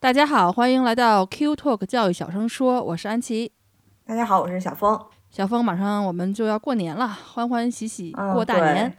大家好，欢迎来到 Q Talk 教育小声说，我是安琪。大家好，我是小峰。小峰，马上我们就要过年了，欢欢喜喜过大年。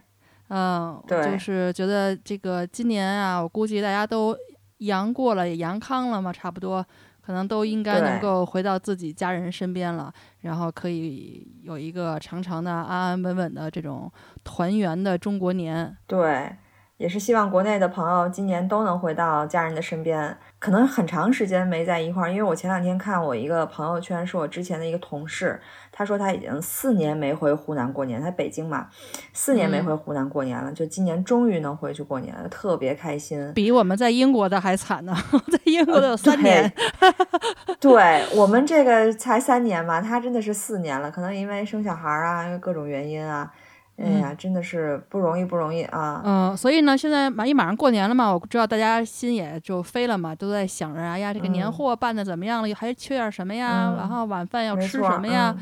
嗯，对，就是觉得这个今年啊，我估计大家都阳过了，也阳康了嘛，差不多，可能都应该能够回到自己家人身边了，然后可以有一个长长的、安安稳稳的这种团圆的中国年。对。也是希望国内的朋友今年都能回到家人的身边，可能很长时间没在一块儿。因为我前两天看我一个朋友圈，是我之前的一个同事，他说他已经四年没回湖南过年，他北京嘛，四年没回湖南过年了，就今年终于能回去过年了，特别开心。比我们在英国的还惨呢，在英国的有三年。对我们这个才三年嘛，他真的是四年了，可能因为生小孩啊，因为各种原因啊。哎呀，真的是不容易，不容易啊！嗯，所以呢，现在马一马上过年了嘛，我知道大家心也就飞了嘛，都在想着，哎呀，这个年货办的怎么样了？还缺点什么呀？然后晚饭要吃什么呀？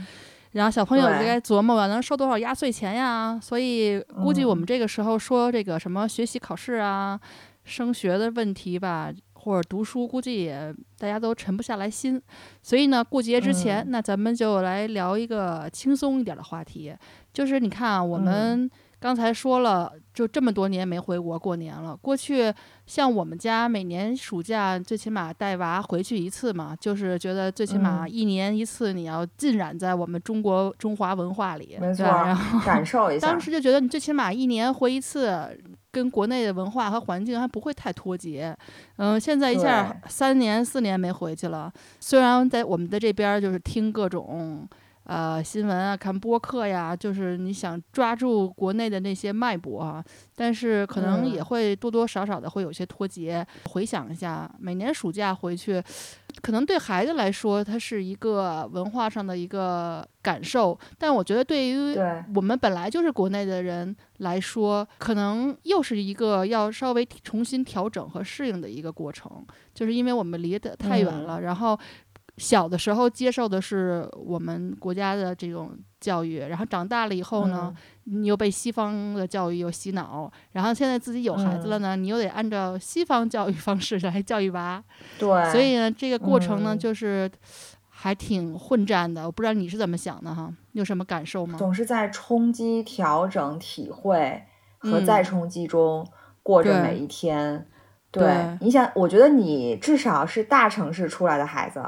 然后小朋友就该琢磨吧，能收多少压岁钱呀？所以估计我们这个时候说这个什么学习考试啊、升学的问题吧。或者读书，估计也大家都沉不下来心，所以呢，过节之前，那咱们就来聊一个轻松一点的话题，就是你看啊，我们刚才说了，就这么多年没回国过年了。过去像我们家每年暑假最起码带娃回去一次嘛，就是觉得最起码一年一次，你要浸染在我们中国中华文化里，没错，然后感受一下。当时就觉得你最起码一年回一次。跟国内的文化和环境还不会太脱节，嗯，现在一下三年四年没回去了。虽然在我们的这边就是听各种呃新闻啊，看播客呀，就是你想抓住国内的那些脉搏啊，但是可能也会多多少少的会有些脱节。回想一下，每年暑假回去。可能对孩子来说，它是一个文化上的一个感受，但我觉得对于我们本来就是国内的人来说，可能又是一个要稍微重新调整和适应的一个过程，就是因为我们离得太远了，然后。小的时候接受的是我们国家的这种教育，然后长大了以后呢，你又被西方的教育又洗脑，然后现在自己有孩子了呢，你又得按照西方教育方式来教育娃。对，所以呢，这个过程呢，就是还挺混战的。我不知道你是怎么想的哈，你有什么感受吗？总是在冲击、调整、体会和再冲击中过着每一天。对，你想，我觉得你至少是大城市出来的孩子。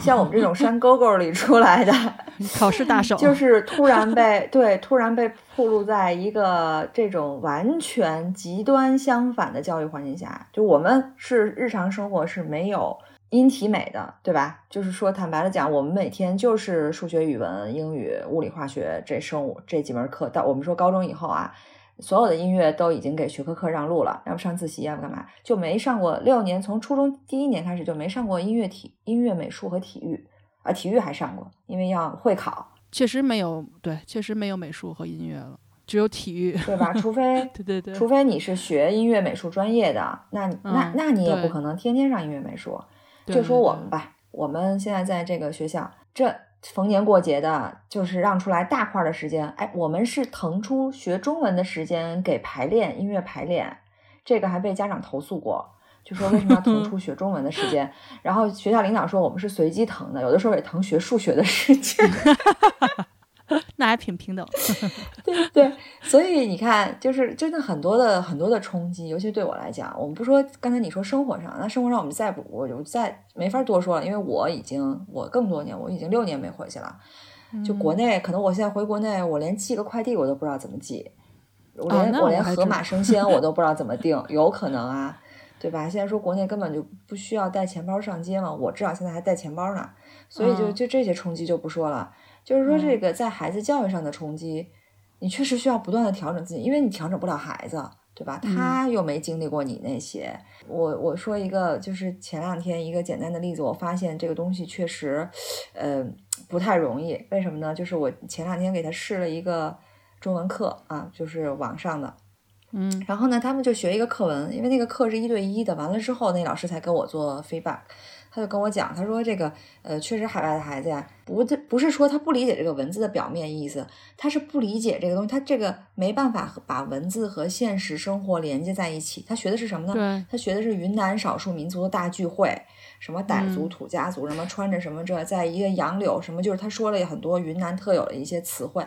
像我们这种山沟沟里出来的 考试大手，就 是突然被对突然被暴露在一个这种完全极端相反的教育环境下，就我们是日常生活是没有音体美的，对吧？就是说坦白的讲，我们每天就是数学、语文、英语、物理、化学这生物这几门课，到我们说高中以后啊。所有的音乐都已经给学科课让路了，要不上自习，要不干嘛，就没上过六年，从初中第一年开始就没上过音乐体、音乐美术和体育，啊，体育还上过，因为要会考。确实没有，对，确实没有美术和音乐了，只有体育，对吧？除非，对对对，除非你是学音乐美术专业的，那那那你也不可能天天上音乐美术。就说我们吧，我们现在在这个学校，这。逢年过节的，就是让出来大块的时间。哎，我们是腾出学中文的时间给排练音乐排练，这个还被家长投诉过，就说为什么要腾出学中文的时间？然后学校领导说我们是随机腾的，有的时候也腾学数学的时间。那还挺平等，对对，所以你看，就是真的很多的很多的冲击，尤其对我来讲，我们不说刚才你说生活上，那生活上我们再不，我就再没法多说了，因为我已经我更多年，我已经六年没回去了。就国内，可能我现在回国内，我连寄个快递我都不知道怎么寄，我连我连盒马生鲜我都不知道怎么订，有可能啊，对吧？现在说国内根本就不需要带钱包上街嘛，我至少现在还带钱包呢，所以就就这些冲击就不说了。就是说，这个在孩子教育上的冲击，你确实需要不断的调整自己，因为你调整不了孩子，对吧？他又没经历过你那些。我我说一个，就是前两天一个简单的例子，我发现这个东西确实，呃，不太容易。为什么呢？就是我前两天给他试了一个中文课啊，就是网上的，嗯，然后呢，他们就学一个课文，因为那个课是一对一的，完了之后，那老师才跟我做 feedback。他就跟我讲，他说这个，呃，确实海外的孩子呀，不，不是说他不理解这个文字的表面意思，他是不理解这个东西，他这个没办法把文字和现实生活连接在一起。他学的是什么呢？他学的是云南少数民族的大聚会，什么傣族、土家族，什么穿着什么这，在一个杨柳什么，就是他说了很多云南特有的一些词汇。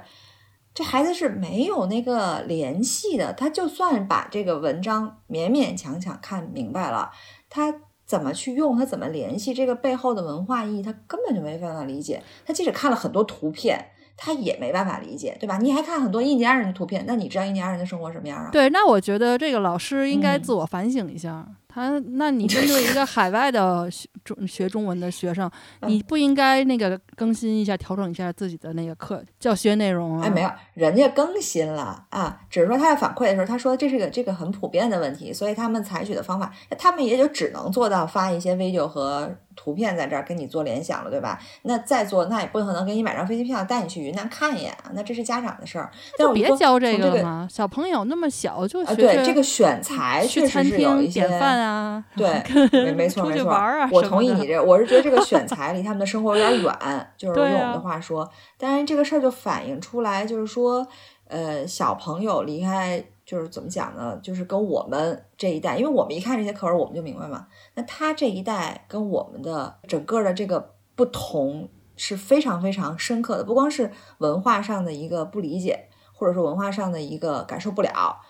这孩子是没有那个联系的，他就算把这个文章勉勉强强看明白了，他。怎么去用它？怎么联系这个背后的文化意义？他根本就没办法理解。他即使看了很多图片，他也没办法理解，对吧？你还看很多印第安人的图片，那你知道印第安人的生活什么样啊？对，那我觉得这个老师应该自我反省一下。他，那你 针对一个海外的学中学中文的学生，你不应该那个更新一下、调整一下自己的那个课教学内容啊？哎，没有，人家更新了啊，只是说他在反馈的时候，他说这是个这个很普遍的问题，所以他们采取的方法，他们也就只能做到发一些 video 和图片在这儿跟你做联想了，对吧？那再做，那也不可能给你买张飞机票带你去云南看一眼啊，那这是家长的事儿。就别教这个嘛，小朋友那么小就学对这个选材确实是有一些。啊，对，没没错没错，我同意你这，我是觉得这个选材离他们的生活有点远，就是用我们的话说，但是这个事儿就反映出来，就是说，呃，小朋友离开，就是怎么讲呢？就是跟我们这一代，因为我们一看这些课文，我们就明白嘛。那他这一代跟我们的整个的这个不同是非常非常深刻的，不光是文化上的一个不理解，或者说文化上的一个感受不了。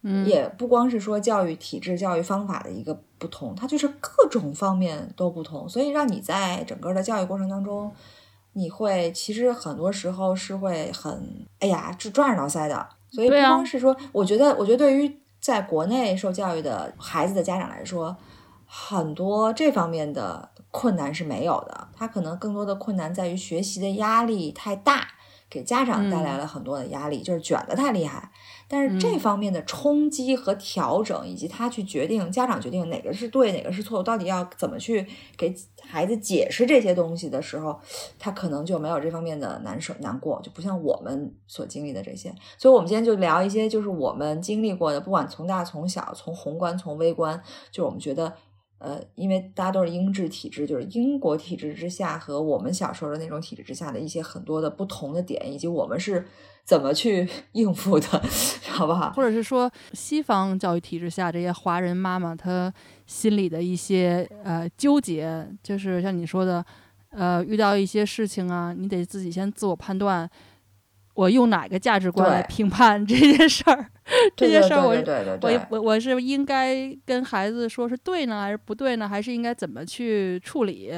嗯也不光是说教育体制、教育方法的一个不同，它就是各种方面都不同，所以让你在整个的教育过程当中，你会其实很多时候是会很哎呀，是抓耳挠腮的。所以不光是说，我觉得，我觉得对于在国内受教育的孩子的家长来说，很多这方面的困难是没有的，他可能更多的困难在于学习的压力太大。给家长带来了很多的压力，就是卷的太厉害。但是这方面的冲击和调整，以及他去决定，家长决定哪个是对，哪个是错，到底要怎么去给孩子解释这些东西的时候，他可能就没有这方面的难受难过，就不像我们所经历的这些。所以，我们今天就聊一些，就是我们经历过的，不管从大从小，从宏观从微观，就我们觉得。呃，因为大家都是英制体制，就是英国体制之下和我们小时候的那种体制之下的一些很多的不同的点，以及我们是怎么去 应付的，好不好？或者是说，西方教育体制下这些华人妈妈她心里的一些呃纠结，就是像你说的，呃，遇到一些事情啊，你得自己先自我判断。我用哪个价值观来评判这件事儿？这件事儿，我我我我是应该跟孩子说是对呢，还是不对呢？还是应该怎么去处理？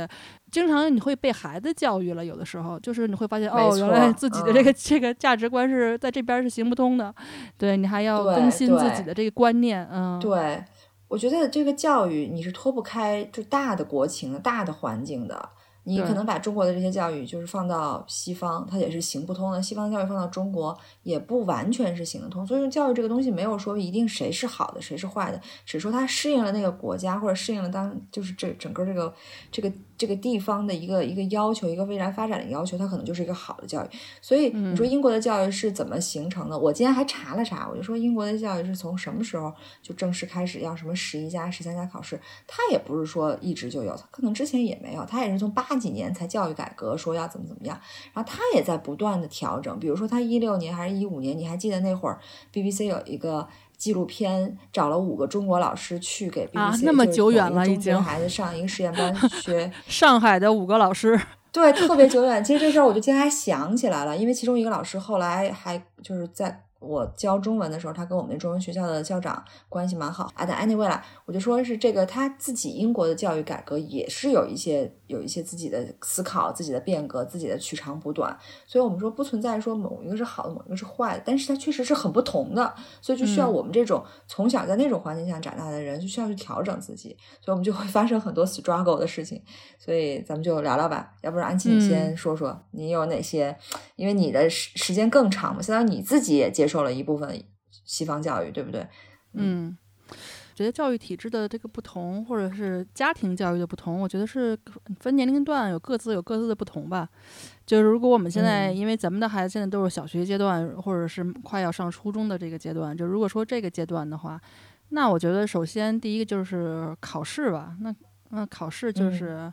经常你会被孩子教育了，有的时候就是你会发现，哦，原来自己的这个这个价值观是在这边是行不通的。对你还要更新自己的这个观念，嗯。对，我觉得这个教育你是脱不开就大的国情、大的环境的。你可能把中国的这些教育就是放到西方，它也是行不通的。西方教育放到中国也不完全是行得通。所以说，教育这个东西没有说一定谁是好的，谁是坏的，只说它适应了那个国家或者适应了当就是这整个这个这个。这个地方的一个一个要求，一个未来发展的要求，它可能就是一个好的教育。所以你说英国的教育是怎么形成的？我今天还查了查，我就说英国的教育是从什么时候就正式开始要什么十一加、十三加考试？它也不是说一直就有，它可能之前也没有，它也是从八几年才教育改革，说要怎么怎么样，然后它也在不断的调整。比如说，它一六年还是一五年，你还记得那会儿 BBC 有一个。纪录片找了五个中国老师去给 BBC，啊，那么久远了，已经孩子上一个实验班学。上海的五个老师，对，特别久远。其实这事儿我就今天还想起来了，因为其中一个老师后来还就是在。我教中文的时候，他跟我们中文学校的校长关系蛮好啊。但 anyway 啦，我就说是这个他自己英国的教育改革也是有一些有一些自己的思考、自己的变革、自己的取长补短。所以我们说不存在说某一个是好的，某一个是坏的，但是它确实是很不同的。所以就需要我们这种从小在那种环境下长大的人，就需要去调整自己。所以我们就会发生很多 struggle 的事情。所以咱们就聊聊吧，要不然安琪你先说说你有哪些，因为你的时时间更长嘛，相当于你自己也接。受了一部分西方教育，对不对？嗯，觉得教育体制的这个不同，或者是家庭教育的不同，我觉得是分年龄段有各自有各自的不同吧。就是如果我们现在，因为咱们的孩子现在都是小学阶段，或者是快要上初中的这个阶段，就如果说这个阶段的话，那我觉得首先第一个就是考试吧。那那考试就是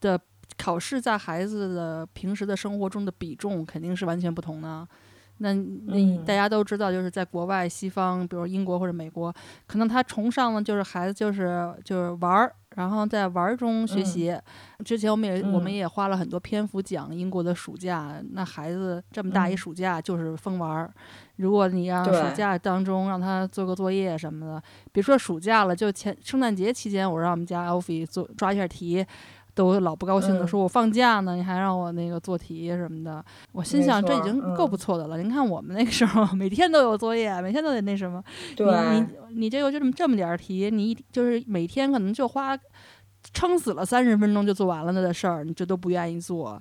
的考试在孩子的平时的生活中的比重肯定是完全不同的。那那大家都知道，就是在国外西方，比如英国或者美国，可能他崇尚的就是孩子就是就是玩儿，然后在玩儿中学习。之前我们也我们也花了很多篇幅讲英国的暑假，那孩子这么大一暑假就是疯玩儿。如果你让暑假当中让他做个作业什么的，别说暑假了，就前圣诞节期间，我让我们家 Alfie 做抓一下题。都老不高兴的说：“我放假呢，你还让我那个做题什么的。”我心想，这已经够不错的了。您看我们那个时候，每天都有作业，每天都得那什么。你你你这个就这么这么点儿题，你就是每天可能就花撑死了三十分钟就做完了那的事儿，你这都不愿意做。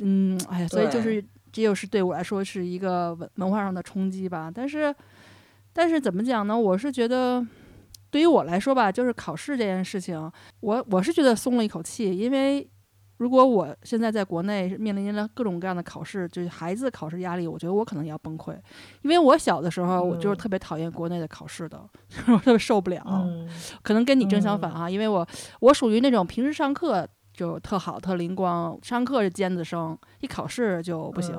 嗯，哎呀，所以就是这又是对我来说是一个文文化上的冲击吧。但是，但是怎么讲呢？我是觉得。对于我来说吧，就是考试这件事情，我我是觉得松了一口气，因为如果我现在在国内面临着各种各样的考试，就是孩子考试压力，我觉得我可能要崩溃。因为我小的时候，我就是特别讨厌国内的考试的，我特别受不了。可能跟你正相反啊，因为我我属于那种平时上课就特好特灵光，上课是尖子生，一考试就不行，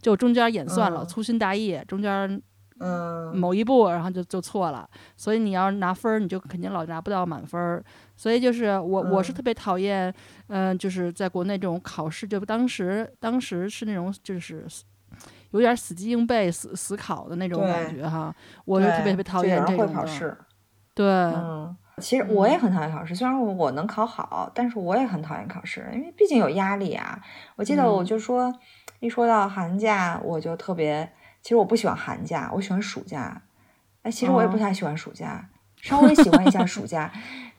就中间演算了，粗心大意，中间。嗯，某一步，然后就就错了，所以你要拿分儿，你就肯定老拿不到满分儿。所以就是我，我是特别讨厌，嗯，就是在国内这种考试，就当时当时是那种就是有点死记硬背、死死考的那种感觉哈。我就特别特别讨厌这种的。对，嗯，其实我也很讨厌考试，虽然我能考好，但是我也很讨厌考试，因为毕竟有压力啊。我记得我就说，一说到寒假，我就特别。其实我不喜欢寒假，我喜欢暑假。哎，其实我也不太喜欢暑假，稍微喜欢一下暑假。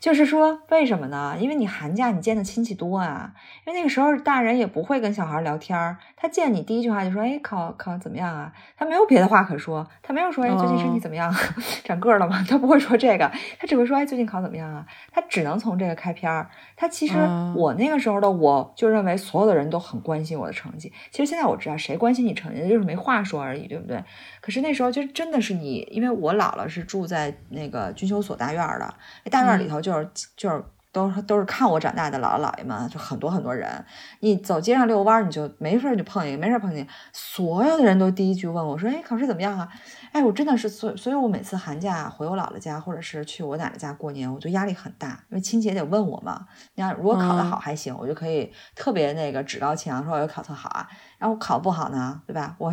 就是说，为什么呢？因为你寒假你见的亲戚多啊，因为那个时候大人也不会跟小孩聊天儿，他见你第一句话就说：“哎，考考怎么样啊？”他没有别的话可说，他没有说：“哎，最近身体怎么样？长个了吗？”他不会说这个，他只会说：“哎，最近考怎么样啊？”他只能从这个开篇儿。他其实我那个时候的我就认为所有的人都很关心我的成绩。其实现在我知道谁关心你成绩，就是没话说而已，对不对？可是那时候就真的是你，因为我姥姥是住在那个军修所大院的，大院里头就。就是就是都都是看我长大的姥姥姥爷们，就很多很多人。你走街上遛弯，你就没事就碰一个，没事碰见。所有的人都第一句问我说：“哎，考试怎么样啊？”哎，我真的是所所以，我每次寒假回我姥姥家，或者是去我奶奶家过年，我就压力很大，因为亲戚也得问我嘛。你看，如果考得好还行，我就可以特别那个趾高气扬说：“我要考特好啊。”然后考不好呢，对吧？我。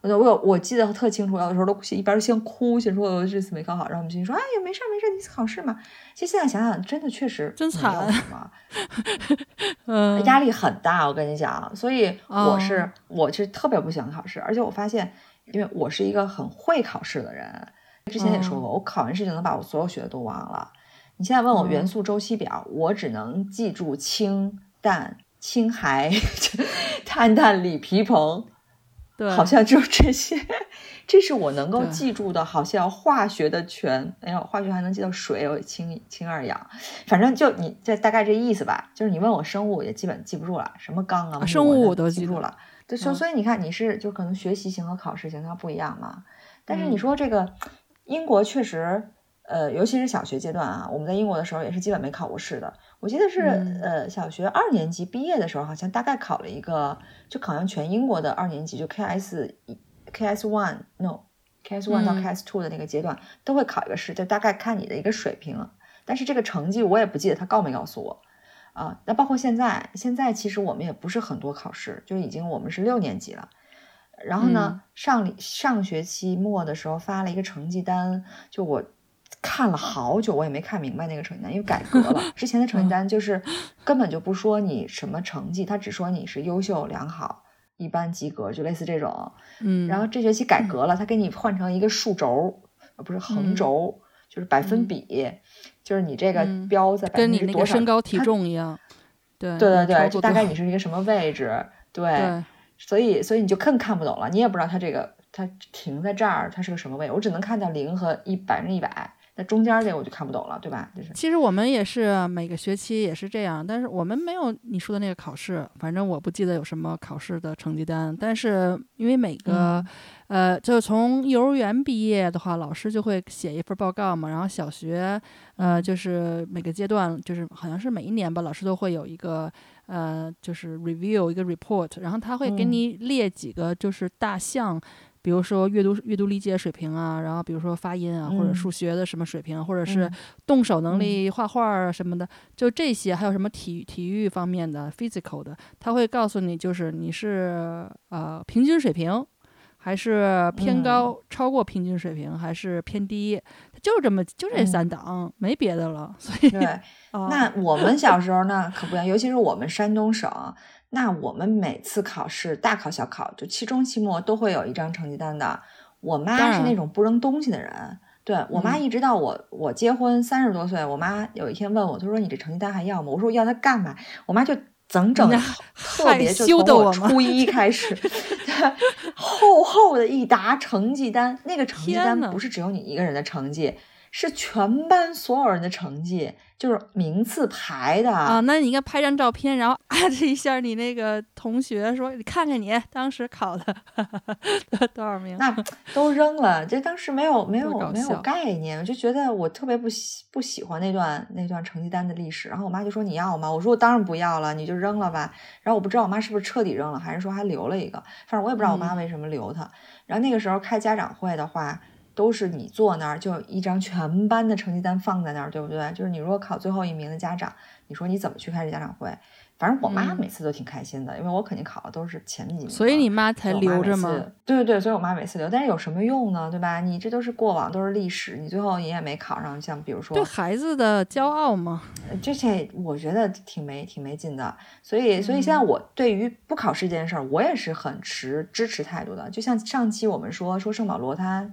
我我有我记得特清楚，有的时候都一边先哭，先说我这次没考好，然后我们亲戚说：“哎呀，没事没事，一次考试嘛。”其实现在想想，真的确实真惨，嗯，压力很大。我跟你讲，所以我是我是特别不喜欢考试，而且我发现，因为我是一个很会考试的人，之前也说过，我考完试就能把我所有学的都忘了。你现在问我元素周期表，我只能记住氢、氮、氢、氦、碳、氮、锂、铍、硼。对，好像就这些，这是我能够记住的。好像化学的全，哎呦，化学还能记到水，有氢氢二氧，反正就你这大概这意思吧。就是你问我生物也基本记不住了，什么钢啊，生物我都记住了。对，所所以你看，你是就可能学习型和考试型它不一样嘛。但是你说这个英国确实，呃，尤其是小学阶段啊，我们在英国的时候也是基本没考过试的。我记得是呃小学二年级毕业的时候，好像大概考了一个，就考上全英国的二年级，就 K S K S one no K S one 到 K S two 的那个阶段都会考一个试，就大概看你的一个水平。但是这个成绩我也不记得他告没告诉我啊。那包括现在，现在其实我们也不是很多考试，就已经我们是六年级了。然后呢，上上学期末的时候发了一个成绩单，就我。看了好久，我也没看明白那个成绩单，因为改革了。之前的成绩单就是根本就不说你什么成绩，他只说你是优秀、良好、一般、及格，就类似这种。嗯。然后这学期改革了，他给你换成一个数轴，不是横轴，就是百分比，就是你这个标在百分之多少，身高体重一样。对对对对，大概你是一个什么位置？对。所以所以你就更看不懂了，你也不知道他这个它停在这儿，它是个什么位？我只能看到零和一百分之一百。那中间这个我就看不懂了，对吧？就是，其实我们也是每个学期也是这样，但是我们没有你说的那个考试，反正我不记得有什么考试的成绩单。但是因为每个，呃，就是从幼儿园毕业的话，老师就会写一份报告嘛。然后小学，呃，就是每个阶段，就是好像是每一年吧，老师都会有一个，呃，就是 review 一个 report，然后他会给你列几个就是大项。比如说阅读阅读理解水平啊，然后比如说发音啊，或者数学的什么水平，或者是动手能力、画画啊什么的，就这些，还有什么体体育方面的 physical 的，他会告诉你，就是你是呃平均水平，还是偏高超过平均水平，还是偏低，就这么就这三档，没别的了。所以对，那我们小时候呢可不一样，尤其是我们山东省。那我们每次考试，大考小考，就期中期末都会有一张成绩单的。我妈是那种不扔东西的人，对我妈一直到我我结婚三十多岁，我妈有一天问我，她说：“你这成绩单还要吗？”我说：“我要它干嘛？”我妈就整整特别就从我初一开始，厚厚的一沓成绩单，那个成绩单不是只有你一个人的成绩。是全班所有人的成绩，就是名次排的啊。那你应该拍张照片，然后艾特一下你那个同学，说你看看你当时考的多少名。那 都扔了，这当时没有没有没有概念，我就觉得我特别不喜不喜欢那段那段成绩单的历史。然后我妈就说你要吗？我说我当然不要了，你就扔了吧。然后我不知道我妈是不是彻底扔了，还是说还留了一个。反正我也不知道我妈为什么留它。然后那个时候开家长会的话。都是你坐那儿，就一张全班的成绩单放在那儿，对不对？就是你如果考最后一名的家长，你说你怎么去开这家长会？反正我妈每次都挺开心的，因为我肯定考的都是前几名，所以你妈才留着吗？对对对，所以我妈每次留。但是有什么用呢？对吧？你这都是过往，都是历史，你最后你也没考上。像比如说，对孩子的骄傲吗？这些我觉得挺没挺没劲的。所以所以现在我对于不考试这件事儿，我也是很持支持态度的。就像上期我们说说圣保罗他。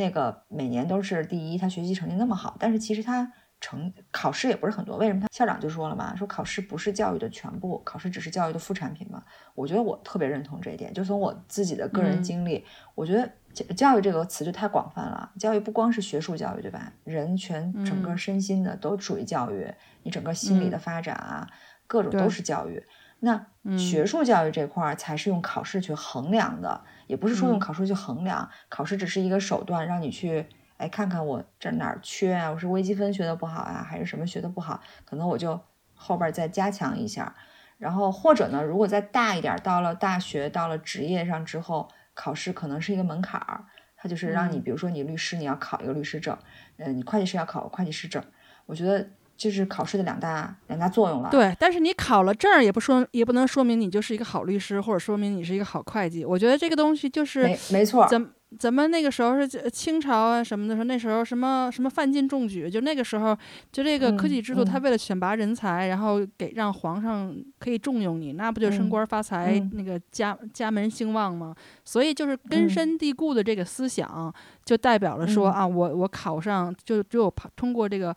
那个每年都是第一，他学习成绩那么好，但是其实他成考试也不是很多。为什么他校长就说了嘛，说考试不是教育的全部，考试只是教育的副产品嘛。我觉得我特别认同这一点，就从我自己的个人经历，我觉得教育这个词就太广泛了。教育不光是学术教育，对吧？人全整个身心的都属于教育，你整个心理的发展啊，各种都是教育。那学术教育这块儿才是用考试去衡量的。也不是说用考试去衡量，考试只是一个手段，让你去哎看看我这哪儿缺啊，我是微积分学的不好啊，还是什么学的不好，可能我就后边再加强一下。然后或者呢，如果再大一点，到了大学，到了职业上之后，考试可能是一个门槛儿，它就是让你，比如说你律师，你要考一个律师证，呃，你会计师要考会计师证。我觉得。就是考试的两大两大作用了。对，但是你考了证儿也不说，也不能说明你就是一个好律师，或者说明你是一个好会计。我觉得这个东西就是没没错。怎咱们那个时候是清朝啊什么的时候，那时候什么什么范进中举，就那个时候就这个科举制度，他为了选拔人才，然后给让皇上可以重用你，那不就升官发财，那个家家门兴旺吗？所以就是根深蒂固的这个思想，就代表了说啊，我我考上就只有通过这个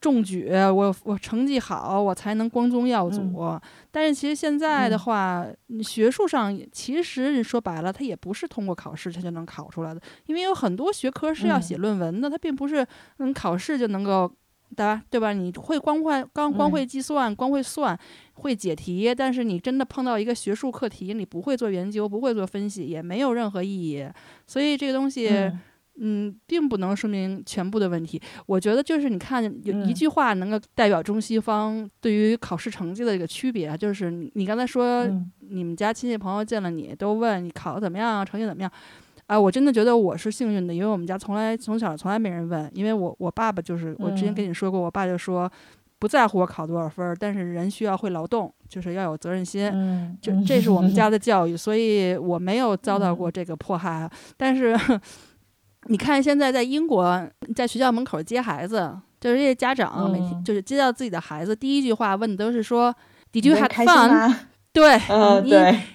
中举，我我成绩好，我才能光宗耀祖。但是其实现在的话，学术上其实说白了，它也不是通过考试它就能考出来的，因为有很多学科是要写论文的，它并不是嗯考试就能够，对吧？对吧？你会光会光光会计算，光会算，会解题，但是你真的碰到一个学术课题，你不会做研究，不会做分析，也没有任何意义。所以这个东西。嗯，并不能说明全部的问题。我觉得就是你看，有一句话能够代表中西方对于考试成绩的一个区别，就是你刚才说你们家亲戚朋友见了你都问你考的怎么样，成绩怎么样。啊，我真的觉得我是幸运的，因为我们家从来从小从来没人问，因为我我爸爸就是我之前跟你说过，我爸就说不在乎我考多少分，但是人需要会劳动，就是要有责任心。就这是我们家的教育，所以我没有遭到过这个迫害，但是。你看，现在在英国，在学校门口接孩子，就是这些家长每天就是接到自己的孩子，第一句话问的都是说：“Did you have fun？” 对，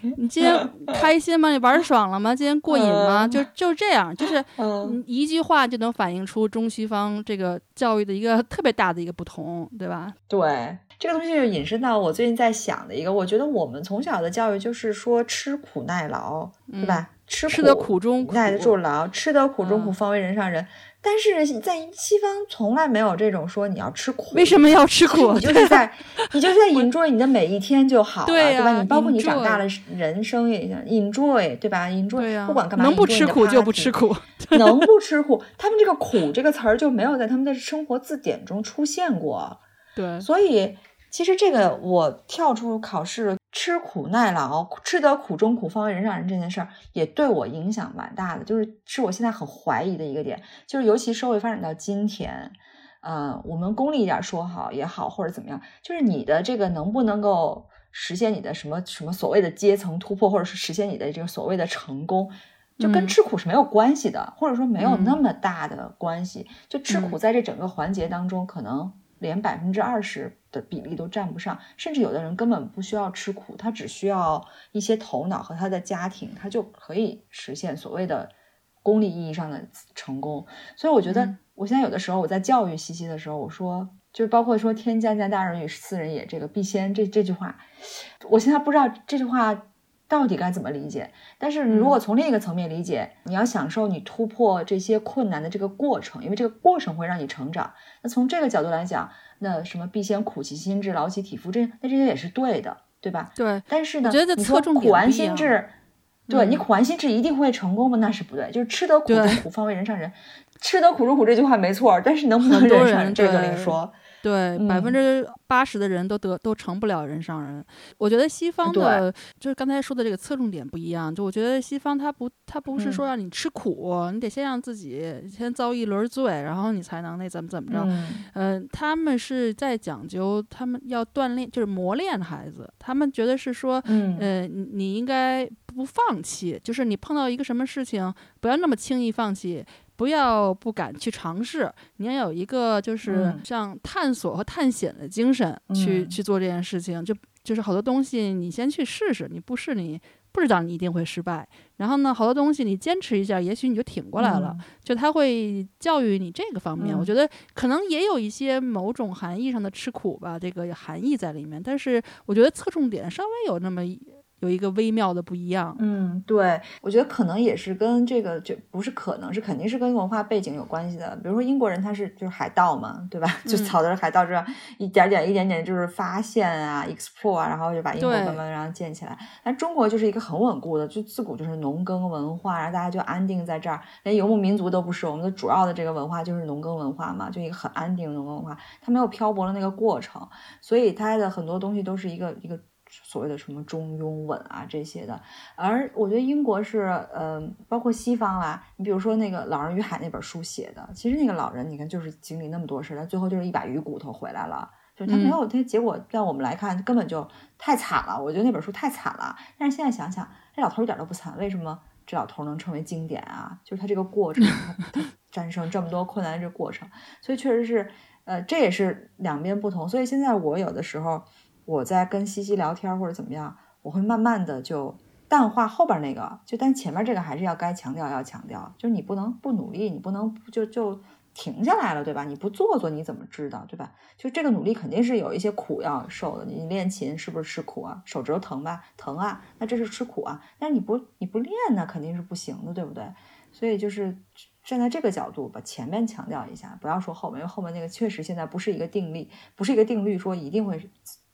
你你今天开心吗？你玩爽了吗？今天过瘾吗？就就这样，就是 一句话就能反映出中西方这个教育的一个特别大的一个不同，对吧？对，这个东西就引申到我最近在想的一个，我觉得我们从小的教育就是说吃苦耐劳，对吧？吃吃得苦中耐得住劳，吃得苦中苦，方为人上人。但是在西方从来没有这种说你要吃苦，为什么要吃苦？你就是在 你就是在 enjoy 你的每一天就好了，对吧？你包括你长大了，人生也一样 enjoy，对吧？enjoy，不管干嘛，能不吃苦就不吃苦，能不吃苦。他们这个苦这个词儿就没有在他们的生活字典中出现过，对。所以其实这个我跳出考试。吃苦耐劳，吃得苦中苦，方为人上人这件事儿，也对我影响蛮大的。就是是我现在很怀疑的一个点，就是尤其社会发展到今天，呃，我们功利一点说好也好，或者怎么样，就是你的这个能不能够实现你的什么什么所谓的阶层突破，或者是实现你的这个所谓的成功，就跟吃苦是没有关系的，或者说没有那么大的关系。就吃苦在这整个环节当中，可能。连百分之二十的比例都占不上，甚至有的人根本不需要吃苦，他只需要一些头脑和他的家庭，他就可以实现所谓的功利意义上的成功。所以我觉得，我现在有的时候我在教育西西的时候，我说，就是包括说“天将降大任于斯人也”这个必先这这句话，我现在不知道这句话。到底该怎么理解？但是如果从另一个层面理解，你要享受你突破这些困难的这个过程，因为这个过程会让你成长。那从这个角度来讲，那什么必先苦其心志，劳其体肤，这那这些也是对的，对吧？对。但是呢，你说苦完心志，对你苦完心志一定会成功吗？那是不对。就是吃得苦中苦，方为人上人。吃得苦中苦这句话没错，但是能不能人上人，这个另说。对，百分之八十的人都得都成不了人上人。我觉得西方的，就是刚才说的这个侧重点不一样。就我觉得西方他不，他不是说让你吃苦，你得先让自己先遭一轮罪，然后你才能那怎么怎么着。嗯，他们是在讲究，他们要锻炼，就是磨练孩子。他们觉得是说，嗯，你应该不放弃，就是你碰到一个什么事情，不要那么轻易放弃。不要不敢去尝试，你要有一个就是像探索和探险的精神去去做这件事情。就就是好多东西你先去试试，你不试你不知道你一定会失败。然后呢，好多东西你坚持一下，也许你就挺过来了。就他会教育你这个方面，我觉得可能也有一些某种含义上的吃苦吧，这个含义在里面。但是我觉得侧重点稍微有那么。有一个微妙的不一样，嗯，对，我觉得可能也是跟这个就不是可能是肯定是跟文化背景有关系的。比如说英国人他是就是海盗嘛，对吧？就草的海盗这样一点点一点点就是发现啊，explore 啊，然后就把英国慢慢然后建起来。但中国就是一个很稳固的，就自古就是农耕文化，然后大家就安定在这儿，连游牧民族都不是，我们的主要的这个文化就是农耕文化嘛，就一个很安定的农耕文化，它没有漂泊的那个过程，所以它的很多东西都是一个一个。所谓的什么中庸稳啊这些的，而我觉得英国是，呃，包括西方啦，你比如说那个《老人与海》那本书写的，其实那个老人你看就是经历那么多事，他最后就是一把鱼骨头回来了，就是他没有他结果，在我们来看根本就太惨了。我觉得那本书太惨了，但是现在想想，这老头一点都不惨，为什么这老头能成为经典啊？就是他这个过程，他 战胜这么多困难的这个过程，所以确实是，呃，这也是两边不同。所以现在我有的时候。我在跟西西聊天或者怎么样，我会慢慢的就淡化后边那个，就但前面这个还是要该强调要强调，就是你不能不努力，你不能就就停下来了，对吧？你不做做你怎么知道，对吧？就这个努力肯定是有一些苦要受的。你练琴是不是吃苦啊？手指头疼吧？疼啊，那这是吃苦啊。但是你不你不练那肯定是不行的，对不对？所以就是站在这个角度把前面强调一下，不要说后面，因为后面那个确实现在不是一个定力，不是一个定律，说一定会。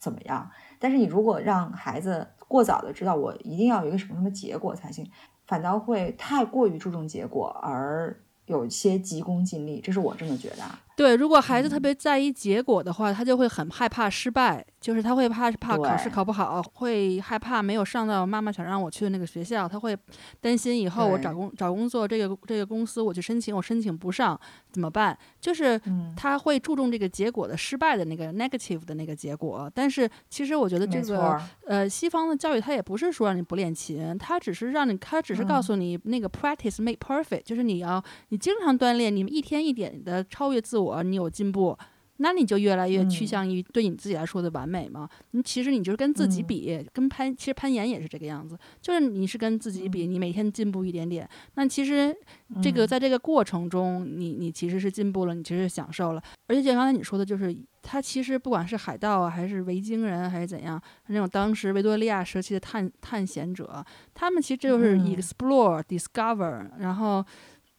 怎么样？但是你如果让孩子过早的知道我一定要有一个什么什么结果才行，反倒会太过于注重结果，而有些急功近利。这是我这么觉得啊。对，如果孩子特别在意结果的话，他就会很害怕失败。就是他会怕怕考试考不好，会害怕没有上到妈妈想让我去的那个学校，他会担心以后我找工找工作，这个这个公司我去申请，我申请不上怎么办？就是他会注重这个结果的失败的那个 negative 的那个结果。但是其实我觉得这个呃西方的教育，他也不是说让你不练琴，他只是让你，他只是告诉你那个 practice make perfect，就是你要你经常锻炼，你们一天一点的超越自我，你有进步。那你就越来越趋向于对你自己来说的完美嘛。你其实你就是跟自己比，跟攀其实攀岩也是这个样子，就是你是跟自己比，你每天进步一点点。那其实这个在这个过程中，你你其实是进步了，你其实享受了。而且就刚才你说的，就是他其实不管是海盗啊，还是维京人，还是怎样，那种当时维多利亚时期的探探险者，他们其实就是 explore discover，然后。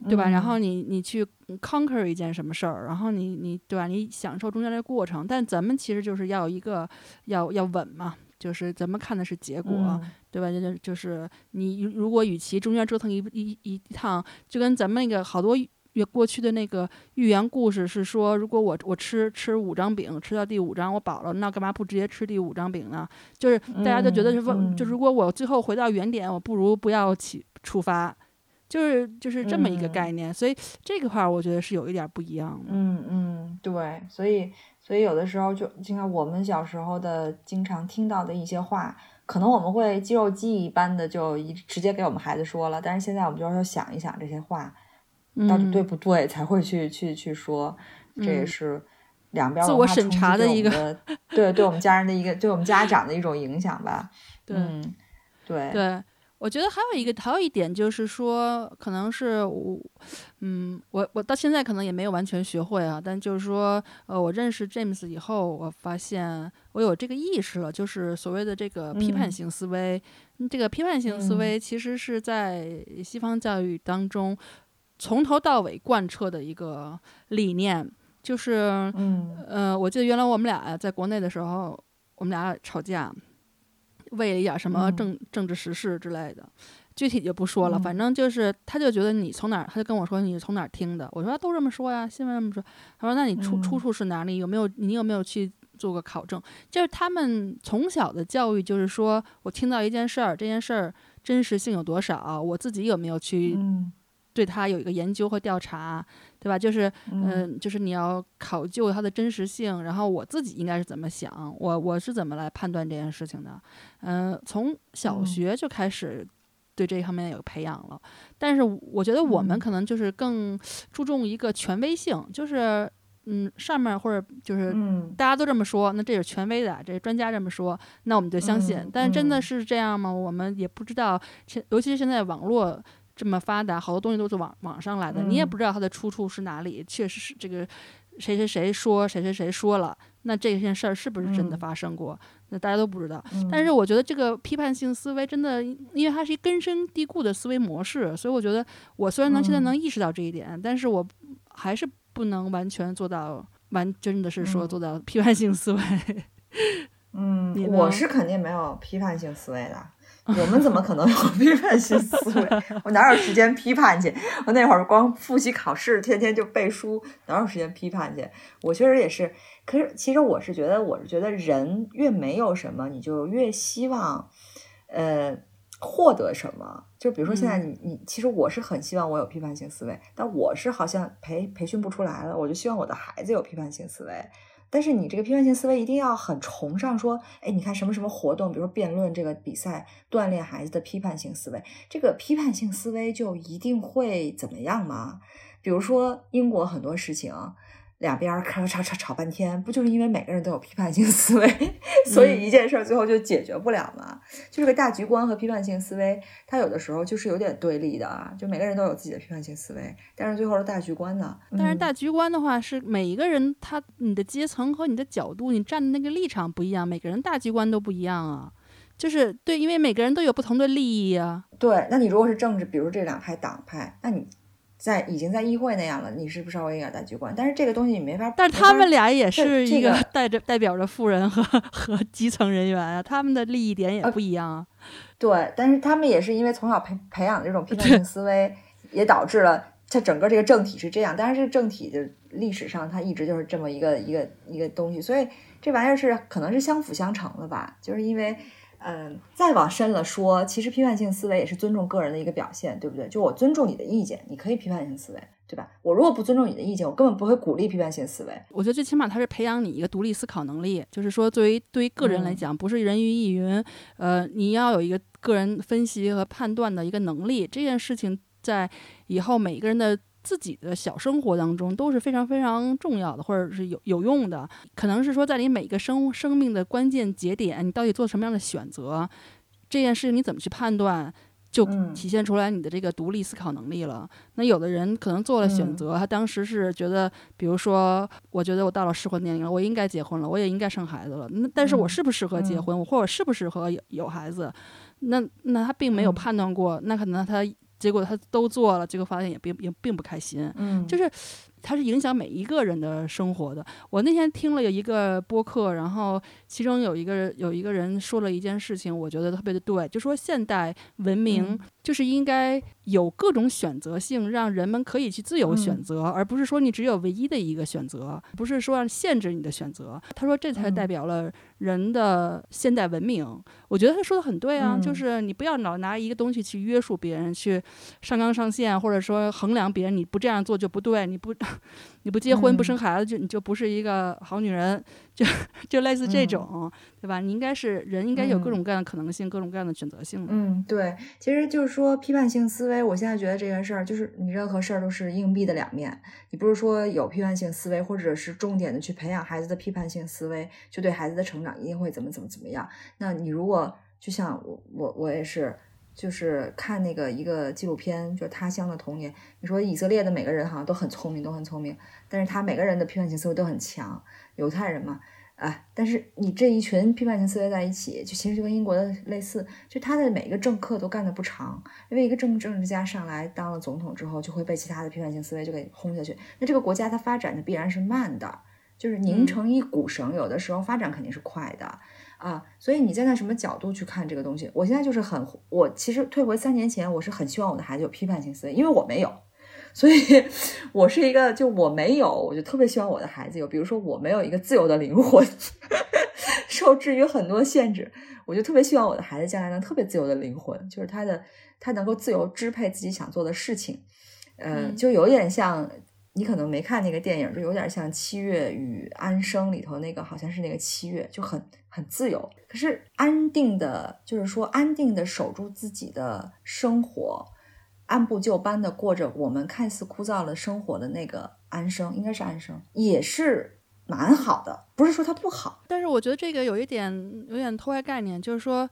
对吧？然后你你去 conquer 一件什么事儿，然后你你对吧？你享受中间的过程。但咱们其实就是要一个要要稳嘛，就是咱们看的是结果，对吧？就就是你如果与其中间折腾一一一趟，就跟咱们那个好多过去的那个寓言故事是说，如果我我吃吃五张饼，吃到第五张我饱了，那干嘛不直接吃第五张饼呢？就是大家都觉得是问，就如果我最后回到原点，我不如不要起出发。就是就是这么一个概念，所以这个话我觉得是有一点不一样的。嗯嗯，对，所以所以有的时候就就像我们小时候的经常听到的一些话，可能我们会肌肉记忆一般的就一直接给我们孩子说了，但是现在我们就要想一想这些话到底对不对，才会去去去说。这也是两边自我审查的一个，对对我们家人的一个，对我们家长的一种影响吧。对对对。我觉得还有一个，还有一点就是说，可能是我，嗯，我我到现在可能也没有完全学会啊，但就是说，呃，我认识 James 以后，我发现我有这个意识了，就是所谓的这个批判性思维。这个批判性思维其实是在西方教育当中从头到尾贯彻的一个理念，就是，嗯，呃，我记得原来我们俩在国内的时候，我们俩吵架。为了一点什么政政治时事之类的，具体就不说了。反正就是，他就觉得你从哪儿，他就跟我说你从哪儿听的。我说都这么说呀，新闻这么说。他说那你出出处是哪里？有没有你有没有去做过考证？就是他们从小的教育就是说我听到一件事儿，这件事儿真实性有多少？我自己有没有去对他有一个研究和调查？对吧？就是，嗯，就是你要考究它的真实性，然后我自己应该是怎么想，我我是怎么来判断这件事情的？嗯，从小学就开始对这一方面有培养了。但是我觉得我们可能就是更注重一个权威性，就是，嗯，上面或者就是大家都这么说，那这是权威的，这是专家这么说，那我们就相信。但真的是这样吗？我们也不知道。现尤其是现在网络。这么发达，好多东西都是网网上来的，你也不知道它的出处是哪里。确实是这个谁谁谁说谁谁谁说了，那这件事儿是不是真的发生过？那大家都不知道。但是我觉得这个批判性思维真的，因为它是一根深蒂固的思维模式，所以我觉得我虽然能现在能意识到这一点，但是我还是不能完全做到完，真的是说做到批判性思维。嗯，我是肯定没有批判性思维的。我们怎么可能有 批判性思维？我哪有时间批判去？我那会儿光复习考试，天天就背书，哪有时间批判去？我确实也是，可是其实我是觉得，我是觉得人越没有什么，你就越希望，呃，获得什么。就比如说现在你你，其实我是很希望我有批判性思维，但我是好像培培训不出来了。我就希望我的孩子有批判性思维。但是你这个批判性思维一定要很崇尚，说，哎，你看什么什么活动，比如说辩论这个比赛，锻炼孩子的批判性思维，这个批判性思维就一定会怎么样吗？比如说英国很多事情。两边咔吵吵吵半天，不就是因为每个人都有批判性思维，所以一件事儿最后就解决不了吗？就是个大局观和批判性思维，它有的时候就是有点对立的啊。就每个人都有自己的批判性思维，但是最后是大局观呢。但是大局观的话，是每一个人他你的阶层和你的角度，你站的那个立场不一样，每个人大局观都不一样啊。就是对，因为每个人都有不同的利益啊。对，那你如果是政治，比如这两派党派，那你。在已经在议会那样了，你是不是稍微有点大局观？但是这个东西你没法。但是他们俩也是一个 代着代表着富人和和基层人员啊，他们的利益点也不一样啊。对，但是他们也是因为从小培培养这种 批判性思维，也导致了它整个这个政体是这样。但是这个政体的历史上，它一直就是这么一个一个一个东西，所以这玩意儿是可能是相辅相成的吧，就是因为。嗯，再往深了说，其实批判性思维也是尊重个人的一个表现，对不对？就我尊重你的意见，你可以批判性思维，对吧？我如果不尊重你的意见，我根本不会鼓励批判性思维。我觉得最起码它是培养你一个独立思考能力，就是说，作为对于个人来讲，不是人云亦云，呃，你要有一个个人分析和判断的一个能力。这件事情在以后每个人的。自己的小生活当中都是非常非常重要的，或者是有有用的。可能是说，在你每个生生命的关键节点，你到底做什么样的选择，这件事你怎么去判断？就体现出来你的这个独立思考能力了。那有的人可能做了选择，他当时是觉得，比如说，我觉得我到了适婚年龄了，我应该结婚了，我也应该生孩子了。那但是我适不适合结婚，或者适不适合有有孩子？那那他并没有判断过，那可能他结果他都做了，结果发现也并也并不开心。嗯，就是。它是影响每一个人的生活的。我那天听了有一个播客，然后其中有一个有一个人说了一件事情，我觉得特别的对，就说现代文明就是应该有各种选择性，让人们可以去自由选择，而不是说你只有唯一的一个选择，不是说让限制你的选择。他说这才代表了人的现代文明。我觉得他说的很对啊，就是你不要老拿一个东西去约束别人，去上纲上线，或者说衡量别人，你不这样做就不对，你不。你不结婚不生孩子，就你就不是一个好女人，就就类似这种，对吧？你应该是人，应该有各种各样的可能性，各种各样的选择性。嗯，对，其实就是说批判性思维。我现在觉得这件事儿，就是你任何事儿都是硬币的两面。你不是说有批判性思维，或者是重点的去培养孩子的批判性思维，就对孩子的成长一定会怎么怎么怎么样？那你如果就像我我我也是。就是看那个一个纪录片，就是《他乡的童年》。你说以色列的每个人好像都很聪明，都很聪明，但是他每个人的批判性思维都很强。犹太人嘛，哎，但是你这一群批判性思维在一起，就其实就跟英国的类似，就他的每一个政客都干的不长，因为一个政政治家上来当了总统之后，就会被其他的批判性思维就给轰下去。那这个国家它发展的必然是慢的，就是拧成一股绳，有的时候发展肯定是快的。啊，所以你站在什么角度去看这个东西？我现在就是很，我其实退回三年前，我是很希望我的孩子有批判性思维，因为我没有，所以我是一个就我没有，我就特别希望我的孩子有。比如说我没有一个自由的灵魂，受制于很多限制，我就特别希望我的孩子将来能特别自由的灵魂，就是他的他能够自由支配自己想做的事情，呃，就有点像。你可能没看那个电影，就有点像《七月与安生》里头那个，好像是那个七月，就很很自由。可是安定的，就是说安定的守住自己的生活，按部就班的过着我们看似枯燥的生活的那个安生，应该是安生，也是蛮好的。不是说它不好，但是我觉得这个有一点有点脱开概念，就是说。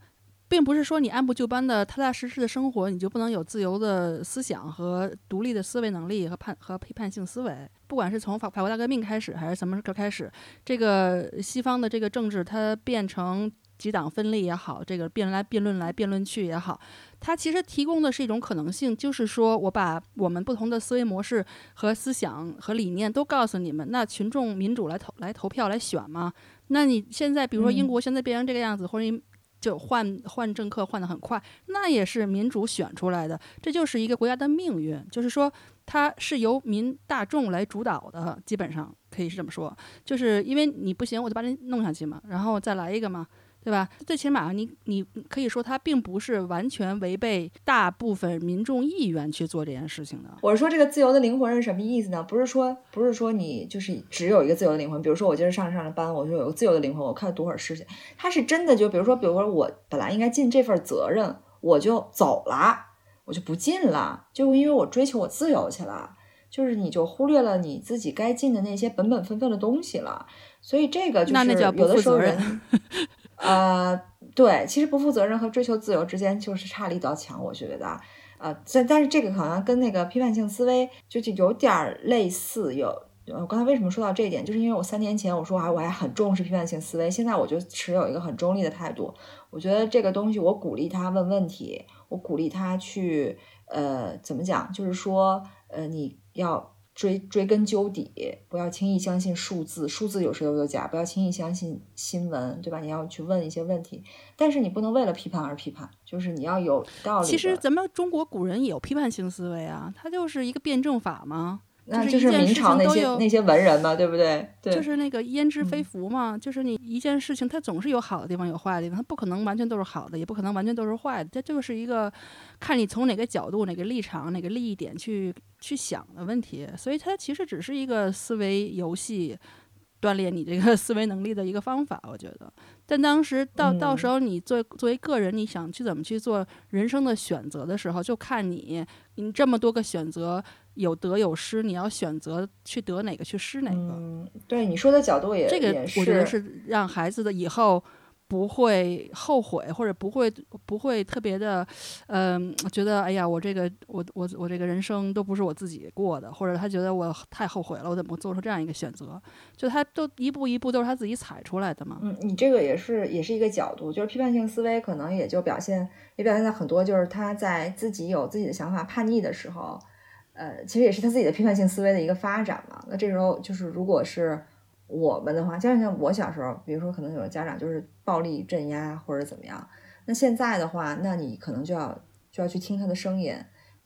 并不是说你按部就班的踏踏实实的生活，你就不能有自由的思想和独立的思维能力和判和批判性思维。不管是从法法国大革命开始，还是什么时候开始，这个西方的这个政治它变成几党分立也好，这个辩来辩论来辩论去也好，它其实提供的是一种可能性，就是说我把我们不同的思维模式和思想和理念都告诉你们，那群众民主来投来投票来选吗？那你现在比如说英国现在变成这个样子，或者就换换政客换的很快，那也是民主选出来的，这就是一个国家的命运，就是说它是由民大众来主导的，基本上可以是这么说，就是因为你不行，我就把你弄下去嘛，然后再来一个嘛。对吧？最起码你你可以说他并不是完全违背大部分民众意愿去做这件事情的。我是说这个自由的灵魂是什么意思呢？不是说不是说你就是只有一个自由的灵魂。比如说我今儿上上着班，我就有个自由的灵魂，我看多会儿事情。他是真的就比如说，比如说我本来应该尽这份责任，我就走了，我就不尽了，就因为我追求我自由去了。就是你就忽略了你自己该尽的那些本本分分的东西了。所以这个就是有的时候人。呃，对，其实不负责任和追求自由之间就是差了一道墙，我觉得，呃，但但是这个好像跟那个批判性思维就就有点类似。有，我刚才为什么说到这一点，就是因为我三年前我说还我还很重视批判性思维，现在我就持有一个很中立的态度。我觉得这个东西，我鼓励他问问题，我鼓励他去，呃，怎么讲，就是说，呃，你要。追追根究底，不要轻易相信数字，数字有时候有假，不要轻易相信新闻，对吧？你要去问一些问题，但是你不能为了批判而批判，就是你要有道理。其实咱们中国古人也有批判性思维啊，它就是一个辩证法嘛。那就是明朝那些那些文人嘛，对不对？对，就是那个焉知非福嘛，就是你一件事情，它总是有好的地方，有坏的地方，它不可能完全都是好的，也不可能完全都是坏的，这就是一个看你从哪个角度、哪个立场、哪个利益点去去想的问题。所以它其实只是一个思维游戏，锻炼你这个 思维能力的一个方法，我觉得。但当时到到时候你作作为个人，你想去怎么去做人生的选择的时候，就看你你这么多个选择。有得有失，你要选择去得哪个去失哪个。嗯，对你说的角度也这个我觉得是是让孩子的以后不会后悔，或者不会不会特别的，嗯、觉得哎呀，我这个我我我这个人生都不是我自己过的，或者他觉得我太后悔了，我怎么做出这样一个选择？就他都一步一步都是他自己踩出来的嘛。嗯，你这个也是也是一个角度，就是批判性思维可能也就表现也表现在很多，就是他在自己有自己的想法叛逆的时候，呃，其实也是他自己的批判性思维的一个发展嘛。那这时候就是如果是我们的话，就像我小时候，比如说可能有的家长就是暴力镇压或者怎么样，那现在的话，那你可能就要就要去听他的声音。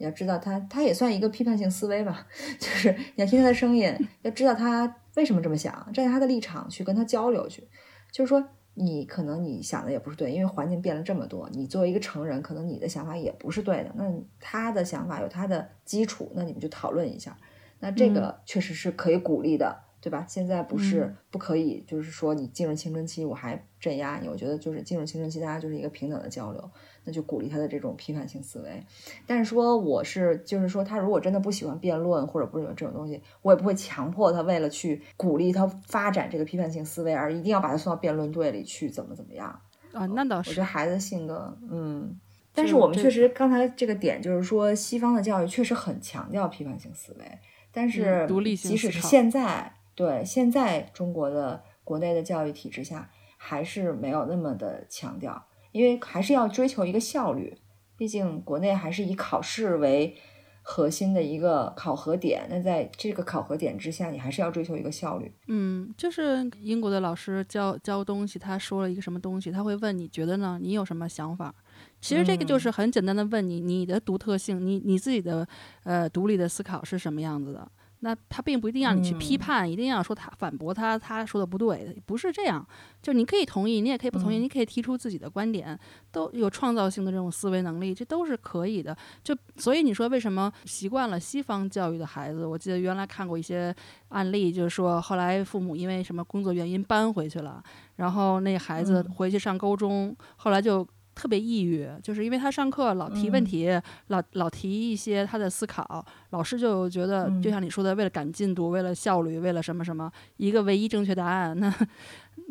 你要知道他，他也算一个批判性思维吧，就是你要听他的声音，要知道他为什么这么想，站在他的立场去跟他交流去。就是说，你可能你想的也不是对，因为环境变了这么多，你作为一个成人，可能你的想法也不是对的。那他的想法有他的基础，那你们就讨论一下。那这个确实是可以鼓励的，对吧？现在不是嗯不可以，就是说你进入青春期，我还镇压你。我觉得就是进入青春期，大家就是一个平等的交流，那就鼓励他的这种批判性思维。但是说我是就是说，他如果真的不喜欢辩论或者不喜欢这种东西，我也不会强迫他为了去鼓励他发展这个批判性思维而一定要把他送到辩论队里去，怎么怎么样。啊，那倒是我觉得。孩子性格，嗯。但是我们确实刚才这个点就是说，西方的教育确实很强调批判性思维，但是嗯独立性即使是现在，对现在中国的国内的教育体制下，还是没有那么的强调，因为还是要追求一个效率，毕竟国内还是以考试为核心的一个考核点，那在这个考核点之下，你还是要追求一个效率。嗯，就是英国的老师教教东西，他说了一个什么东西，他会问你觉得呢？你有什么想法？其实这个就嗯是很简单的问你，你的独特性，你你自己的呃独立的思考是什么样子的？那他并不一定让你去批嗯判，一定要说他反驳他他说的不对，不是这样。就你可以同意，你也可以不同意，嗯你可以提出自己的观点，都有创造性的这种思维能力，这都是可以的。就所以你说为什么习惯了西方教育的孩子？我记得原来看过一些案例，就是说后来父母因为什么工作原因搬回去了，然后那孩子嗯回去上高中，后来就。特别抑郁，就是因为他上课老提问嗯题，老老提一些他的思考，老师就觉得，就嗯像你说的，为了赶进度，为了效率，为了什么什么，一个唯一正确答案，那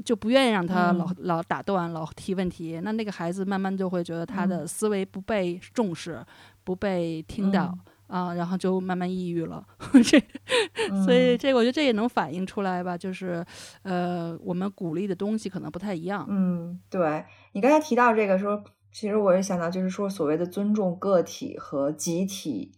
就不愿意让他老、嗯老打断、老提问题。那那个孩子慢慢就会觉得他的嗯思维不被重视，不被听到。嗯啊，然后就慢慢抑郁了，这，所以嗯这个我觉得这也能反映出来吧，就是，呃，我们鼓励的东西可能不太一样。嗯，对你刚才提到这个说，其实我也想到，就是说所谓的尊重个体和集体。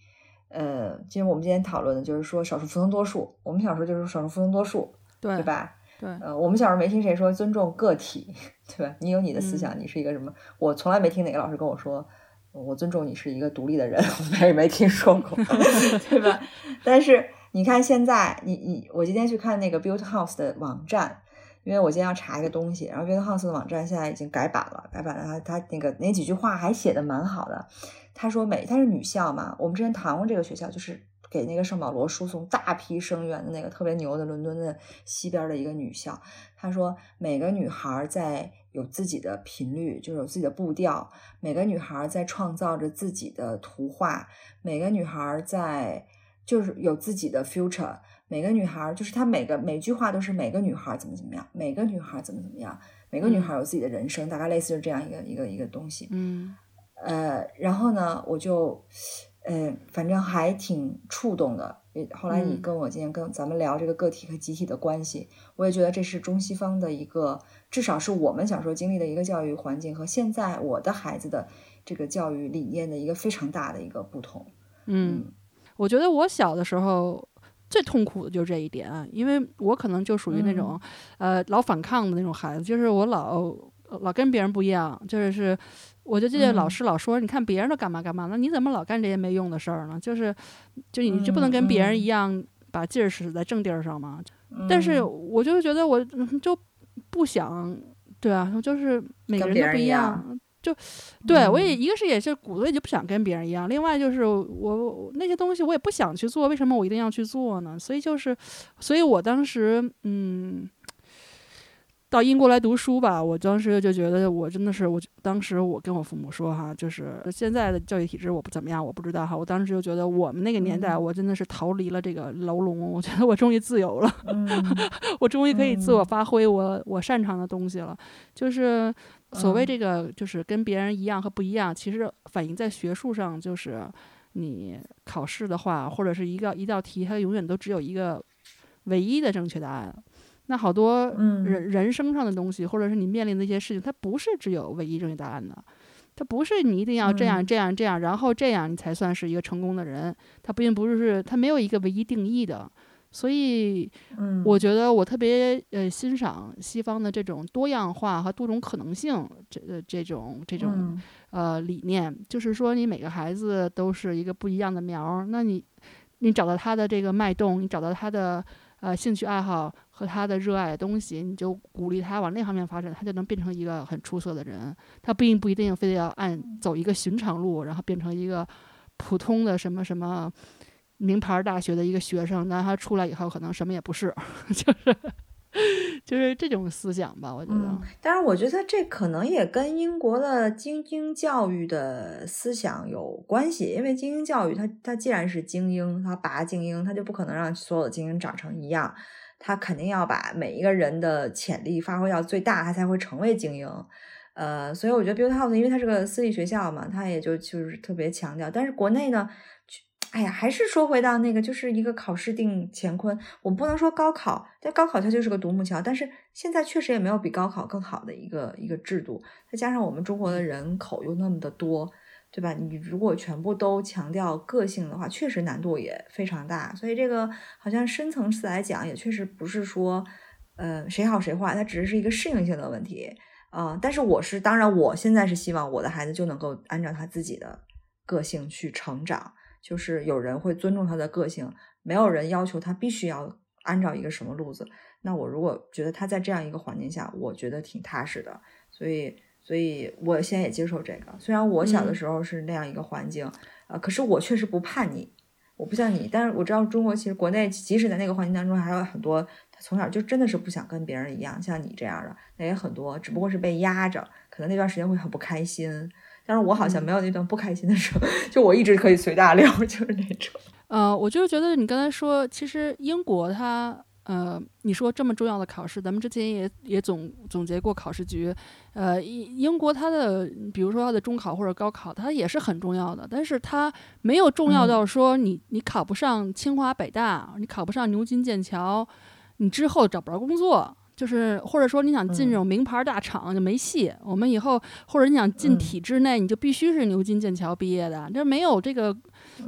呃，其实我们今天讨论的就是说少数服从多数。我们小时候就是少数服从多数，对对吧？对呃，我们小时候没听谁说尊重个体，对吧？你有你的思想，你是一个什么？我从来没听哪个老师跟我说，我尊重你是一个独立的人，我也没听说过，对吧？但是你看现在，你你我今天去看那个 Build House 的网站，因为我今天要查一个东西，然后 Build House 的网站现在已经改版了，改版了，他他那个那几句话还写的蛮好的。他说每他是女校嘛，我们之前谈过这个学校，就是给那个圣保罗输送大批生源的那个特别牛的伦敦的西边的一个女校。他说每个女孩在有自己的频率，就是有自己的步调，每个女孩在创造着自己的图画，每个女孩在就是有自己的 future。每个女孩就是她每个每句话都是每个女孩怎么怎么样，每个女孩怎么怎么样，每个女孩有自己的人生，大概类似是这样一个一个一个东西。嗯呃，然后呢，我就，呃，反正还挺触动的。也后来你嗯跟我今天跟咱们聊这个个体和集体的关系，我也觉得这是中西方的一个，至少是我们小时候经历的一个教育环境和现在我的孩子的这个教育理念的一个非常大的一个不同。嗯，我觉得我小的时候最痛苦的就是这一点，啊因为我可能就属于那种、呃老反抗的那种孩子，就是我老老跟别人不一样，就是是。我就记得老嗯师老说，你看别人都干嘛干嘛，那你怎么老干这些没用的事儿呢？就是，就你就不能跟别人嗯一样把劲儿使在正地儿上吗？但是嗯我就觉得我嗯就不想，对啊，就是每个人都不一样样，就对我也嗯一个是也是骨子里就不想跟别人一样，另外就是我我那些东西我也不想去做，为什么我一定要去做呢？所以就是，所以我当时嗯。到英国来读书吧，我当时就觉得我真的是，我当时我跟我父母说哈，就是现在的教育体制我不怎么样，我不知道哈。我当时就觉得我们那个年代，我真的是逃离了这个牢笼，我觉得我终于自由了，我终于可以自我发挥我我擅长的东西了。就是所谓这个，就是跟别人一样和不一样，其实反映在学术上，就是你考试的话，或者是一个一道题，它永远都只有一个唯一的正确答案。那好多人人生上的东西，或者是你面临的一些事情，它不是只有唯一正确答案的，它不是你一定要这样这样这样，然后这样你才算是一个成功的人，它并不是它没有一个唯一定义的，所以，我觉得我特别呃欣赏西方的这种多样化和多种可能性这呃这种这种呃理念，就是说你每个孩子都是一个不一样的苗儿，那你你找到他的这个脉动，你找到他的。呃，兴趣爱好和他的热爱的东西，你就鼓励他往那方面发展，他就能变成一个很出色的人。他并不一定非得要按走一个寻常路，然后变成一个普通的什么什么名牌大学的一个学生。那他出来以后，可能什么也不是，就是。就是这种思想吧，我觉得。但是我觉得这可能也跟英国的精英教育的思想有关系，因为精英教育，它它既然是精英，它拔精英，它就不可能让所有的精英长成一样，它肯定要把每一个人的潜力发挥到最大，它才会成为精英。呃，所以我觉得 b u i l d House，因为它是个私立学校嘛，它也就就是特别强调。但是国内呢？哎呀，还是说回到那个，就是一个考试定乾坤。我们不能说高考，但高考它就是个独木桥。但是现在确实也没有比高考更好的一个一个制度。再加上我们中国的人口又那么的多，对吧？你如果全部都强调个性的话，确实难度也非常大。所以这个好像深层次来讲，也确实不是说，呃，谁好谁坏，它只是是一个适应性的问题啊。但是我是当然，我现在是希望我的孩子就能够按照他自己的个性去成长。就是有人会尊重他的个性，没有人要求他必须要按照一个什么路子。那我如果觉得他在这样一个环境下，我觉得挺踏实的，所以，所以我现在也接受这个。虽然我小的时候是那样一个环境，呃，可是我确实不叛逆，我不像你。但是我知道中国其实国内即使在那个环境当中，还有很多他从小就真的是不想跟别人一样，像你这样的，那也很多，只不过是被压着，可能那段时间会很不开心。但是我好像没有那段不开心的时候，就我一直可以随大流，就是那种。呃，我就是觉得你刚才说，其实英国它，呃，你说这么重要的考试，咱们之前也也总总结过考试局，呃，英英国它的，比如说它的中考或者高考，它也是很重要的，但是它没有重要到说你你考不上清华北大，你考不上牛津剑桥，你之后找不着工作。就是或者说你想进这种名牌大厂就没戏。我们以后或者你想进体制内，你就必须是牛津剑桥毕业的，这没有这个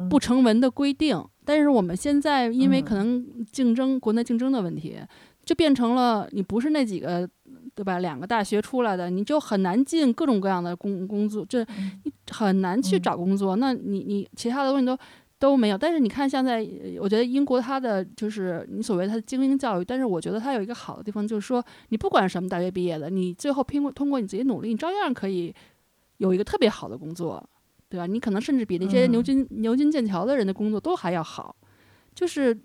不成文的规定。但是我们现在因为可能竞争国内竞争的问题，就变成了你不是那几个对吧？两个大学出来的，你就很难进各种各样的工工作，这你很难去找工作。那你你其他的东西都。都没有，但是你看，现在我觉得英国它的就是你所谓它的精英教育，但是我觉得它有一个好的地方，就是说你不管什么大学毕业的，你最后拼过通过你自己努力，你照样可以有一个特别好的工作，对吧？你可能甚至比那些牛津牛津剑桥的人的工作都还要好。就是，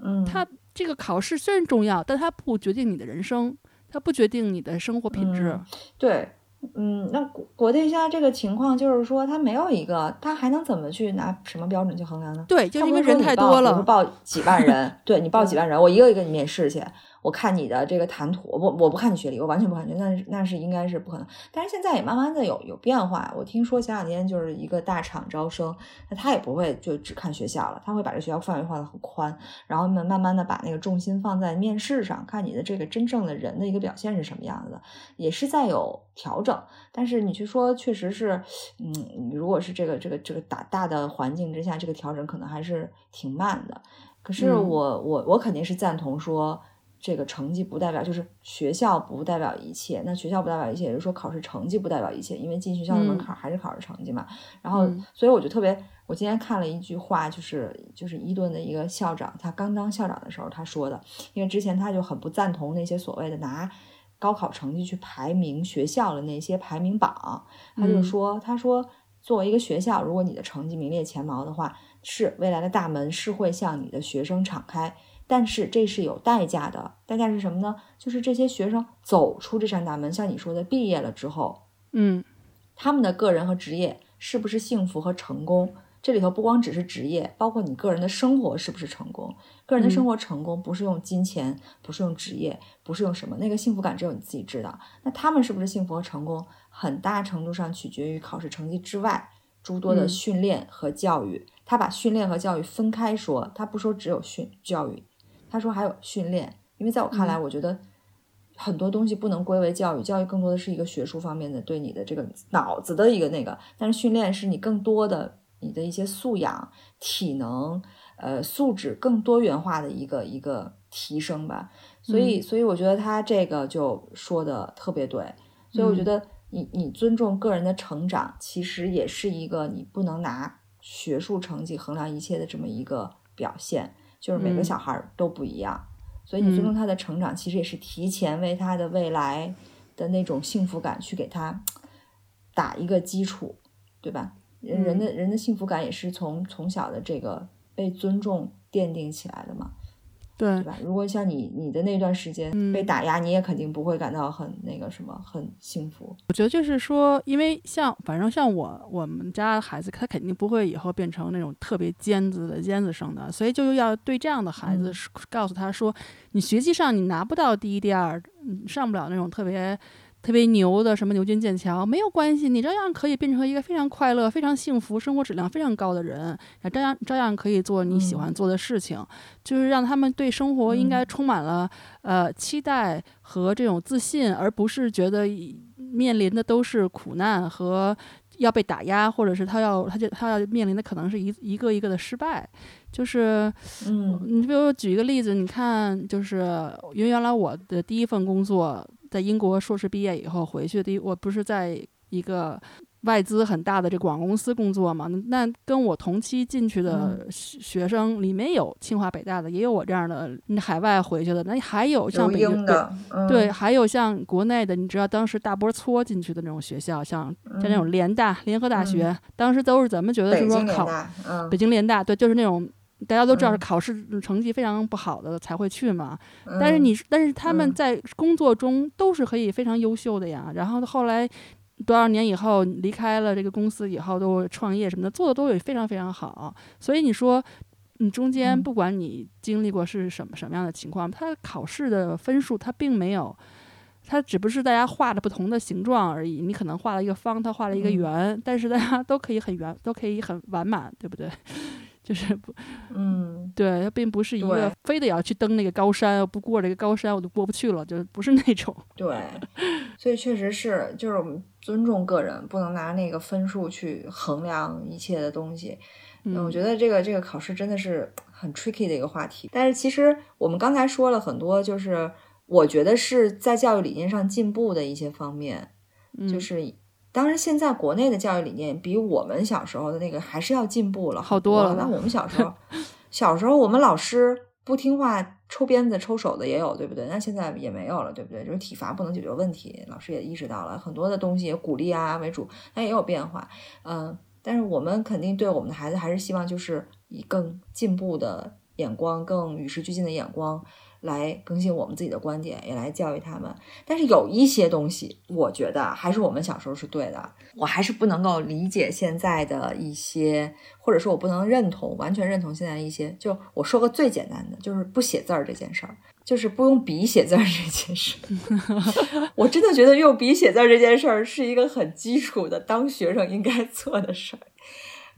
嗯，它这个考试虽然重要，但它不决定你的人生，它不决定你的生活品质。对。嗯，那国国内现在这个情况就是说，他没有一个，他还能怎么去拿什么标准去衡量呢？对，就是因为人太多了，报几万人，对你报几万人，我一个一个你面试去。我看你的这个谈吐，我我不看你学历，我完全不看学历，那那是应该是不可能。但是现在也慢慢的有有变化。我听说前两天就是一个大厂招生，那他也不会就只看学校了，他会把这学校范围画的很宽，然后呢慢慢的把那个重心放在面试上，看你的这个真正的人的一个表现是什么样子的，也是在有调整。但是你去说，确实是，嗯，如果是这个这个这个大大的环境之下，这个调整可能还是挺慢的。可是我我我肯定是赞同说。这个成绩不代表就是学校不代表一切，那学校不代表一切，也就是说考试成绩不代表一切，因为进学校的门槛还是考试成绩嘛。然后，所以我就特别，我今天看了一句话，就是就是伊顿的一个校长，他刚当校长的时候他说的，因为之前他就很不赞同那些所谓的拿高考成绩去排名学校的那些排名榜，他就说，他说作为一个学校，如果你的成绩名列前茅的话，是未来的大门是会向你的学生敞开。但是这是有代价的，代价是什么呢？就是这些学生走出这扇大门，像你说的，毕业了之后，嗯，他们的个人和职业是不是幸福和成功？这里头不光只是职业，包括你个人的生活是不是成功？个人的生活成功不是用金钱，不是用职业，不是用什么，那个幸福感只有你自己知道。那他们是不是幸福和成功，很大程度上取决于考试成绩之外诸多的训练和教育。他把训练和教育分开说，他不说只有训教育。他说还有训练，因为在我看来，我觉得很多东西不能归为教育，教育更多的是一个学术方面的对你的这个脑子的一个那个，但是训练是你更多的你的一些素养、体能、呃素质更多元化的一个一个提升吧。所以，所以我觉得他这个就说的特别对。所以我觉得你你尊重个人的成长，其实也是一个你不能拿学术成绩衡量一切的这么一个表现。就是每个小孩都不一样，所以你尊重他的成长，其实也是提前为他的未来的那种幸福感去给他打一个基础，对吧？人人的人的幸福感也是从从小的这个被尊重奠定起来的嘛。对吧？如果像你你的那段时间被打压，你也肯定不会感到很那个什么，很幸福。我觉得就是说，因为像反正像我我们家的孩子，他肯定不会以后变成那种特别尖子的尖子生的，所以就要对这样的孩子告诉他说，你学习上你拿不到第一第二，上不了那种特别。特别牛的什么牛津剑桥没有关系，你照样可以变成一个非常快乐、非常幸福、生活质量非常高的人，照样照样可以做你喜欢做的事情，就是让他们对生活应该充满了呃期待和这种自信，而不是觉得面临的都是苦难和要被打压，或者是他要他就他要面临的可能是一一个一个的失败。就是嗯，你比如举一个例子，你看，就是因为原来我的第一份工作。在英国硕士毕业以后回去，第一我不是在一个外资很大的这广告公司工作嘛？那跟我同期进去的学生里面有清华北大的，也有我这样的海外回去的，那还有像北京的，对，还有像国内的，你知道当时大波搓进去的那种学校，像像那种联大、联合大学，当时都是怎么觉得是说考北京联大，对，就是那种。大家都知道是考试成绩非常不好的才会去嘛，但是你但是他们在工作中都是可以非常优秀的呀。然后后来多少年以后离开了这个公司以后都创业什么的，做的都也非常非常好。所以你说你中间不管你经历过是什么什么样的情况，他考试的分数他并没有，他只不是大家画的不同的形状而已。你可能画了一个方，他画了一个圆，但是大家都可以很圆，都可以很完满，对不对？就是不，嗯，对，它并不是一个非得要去登那个高山，不过这个高山我就过不去了，就不是那种。对，所以确实是，就是我们尊重个人，不能拿那个分数去衡量一切的东西。嗯，我觉得这个这个考试真的是很 tricky 的一个话题。但是其实我们刚才说了很多，就是我觉得是在教育理念上进步的一些方面，就是。当然，现在国内的教育理念比我们小时候的那个还是要进步了好多了。那我们小时候，小时候我们老师不听话，抽鞭子、抽手的也有，对不对？那现在也没有了，对不对？就是体罚不能解决问题，老师也意识到了很多的东西，鼓励啊为主，那也有变化。嗯，但是我们肯定对我们的孩子还是希望就是以更进步的眼光，更与时俱进的眼光。来更新我们自己的观点，也来教育他们。但是有一些东西，我觉得还是我们小时候是对的。我还是不能够理解现在的一些，或者说我不能认同，完全认同现在一些。就我说个最简单的，就是不写字儿这件事儿，就是不用笔写字儿这件事。我真的觉得用笔写字儿这件事儿是一个很基础的当学生应该做的事儿。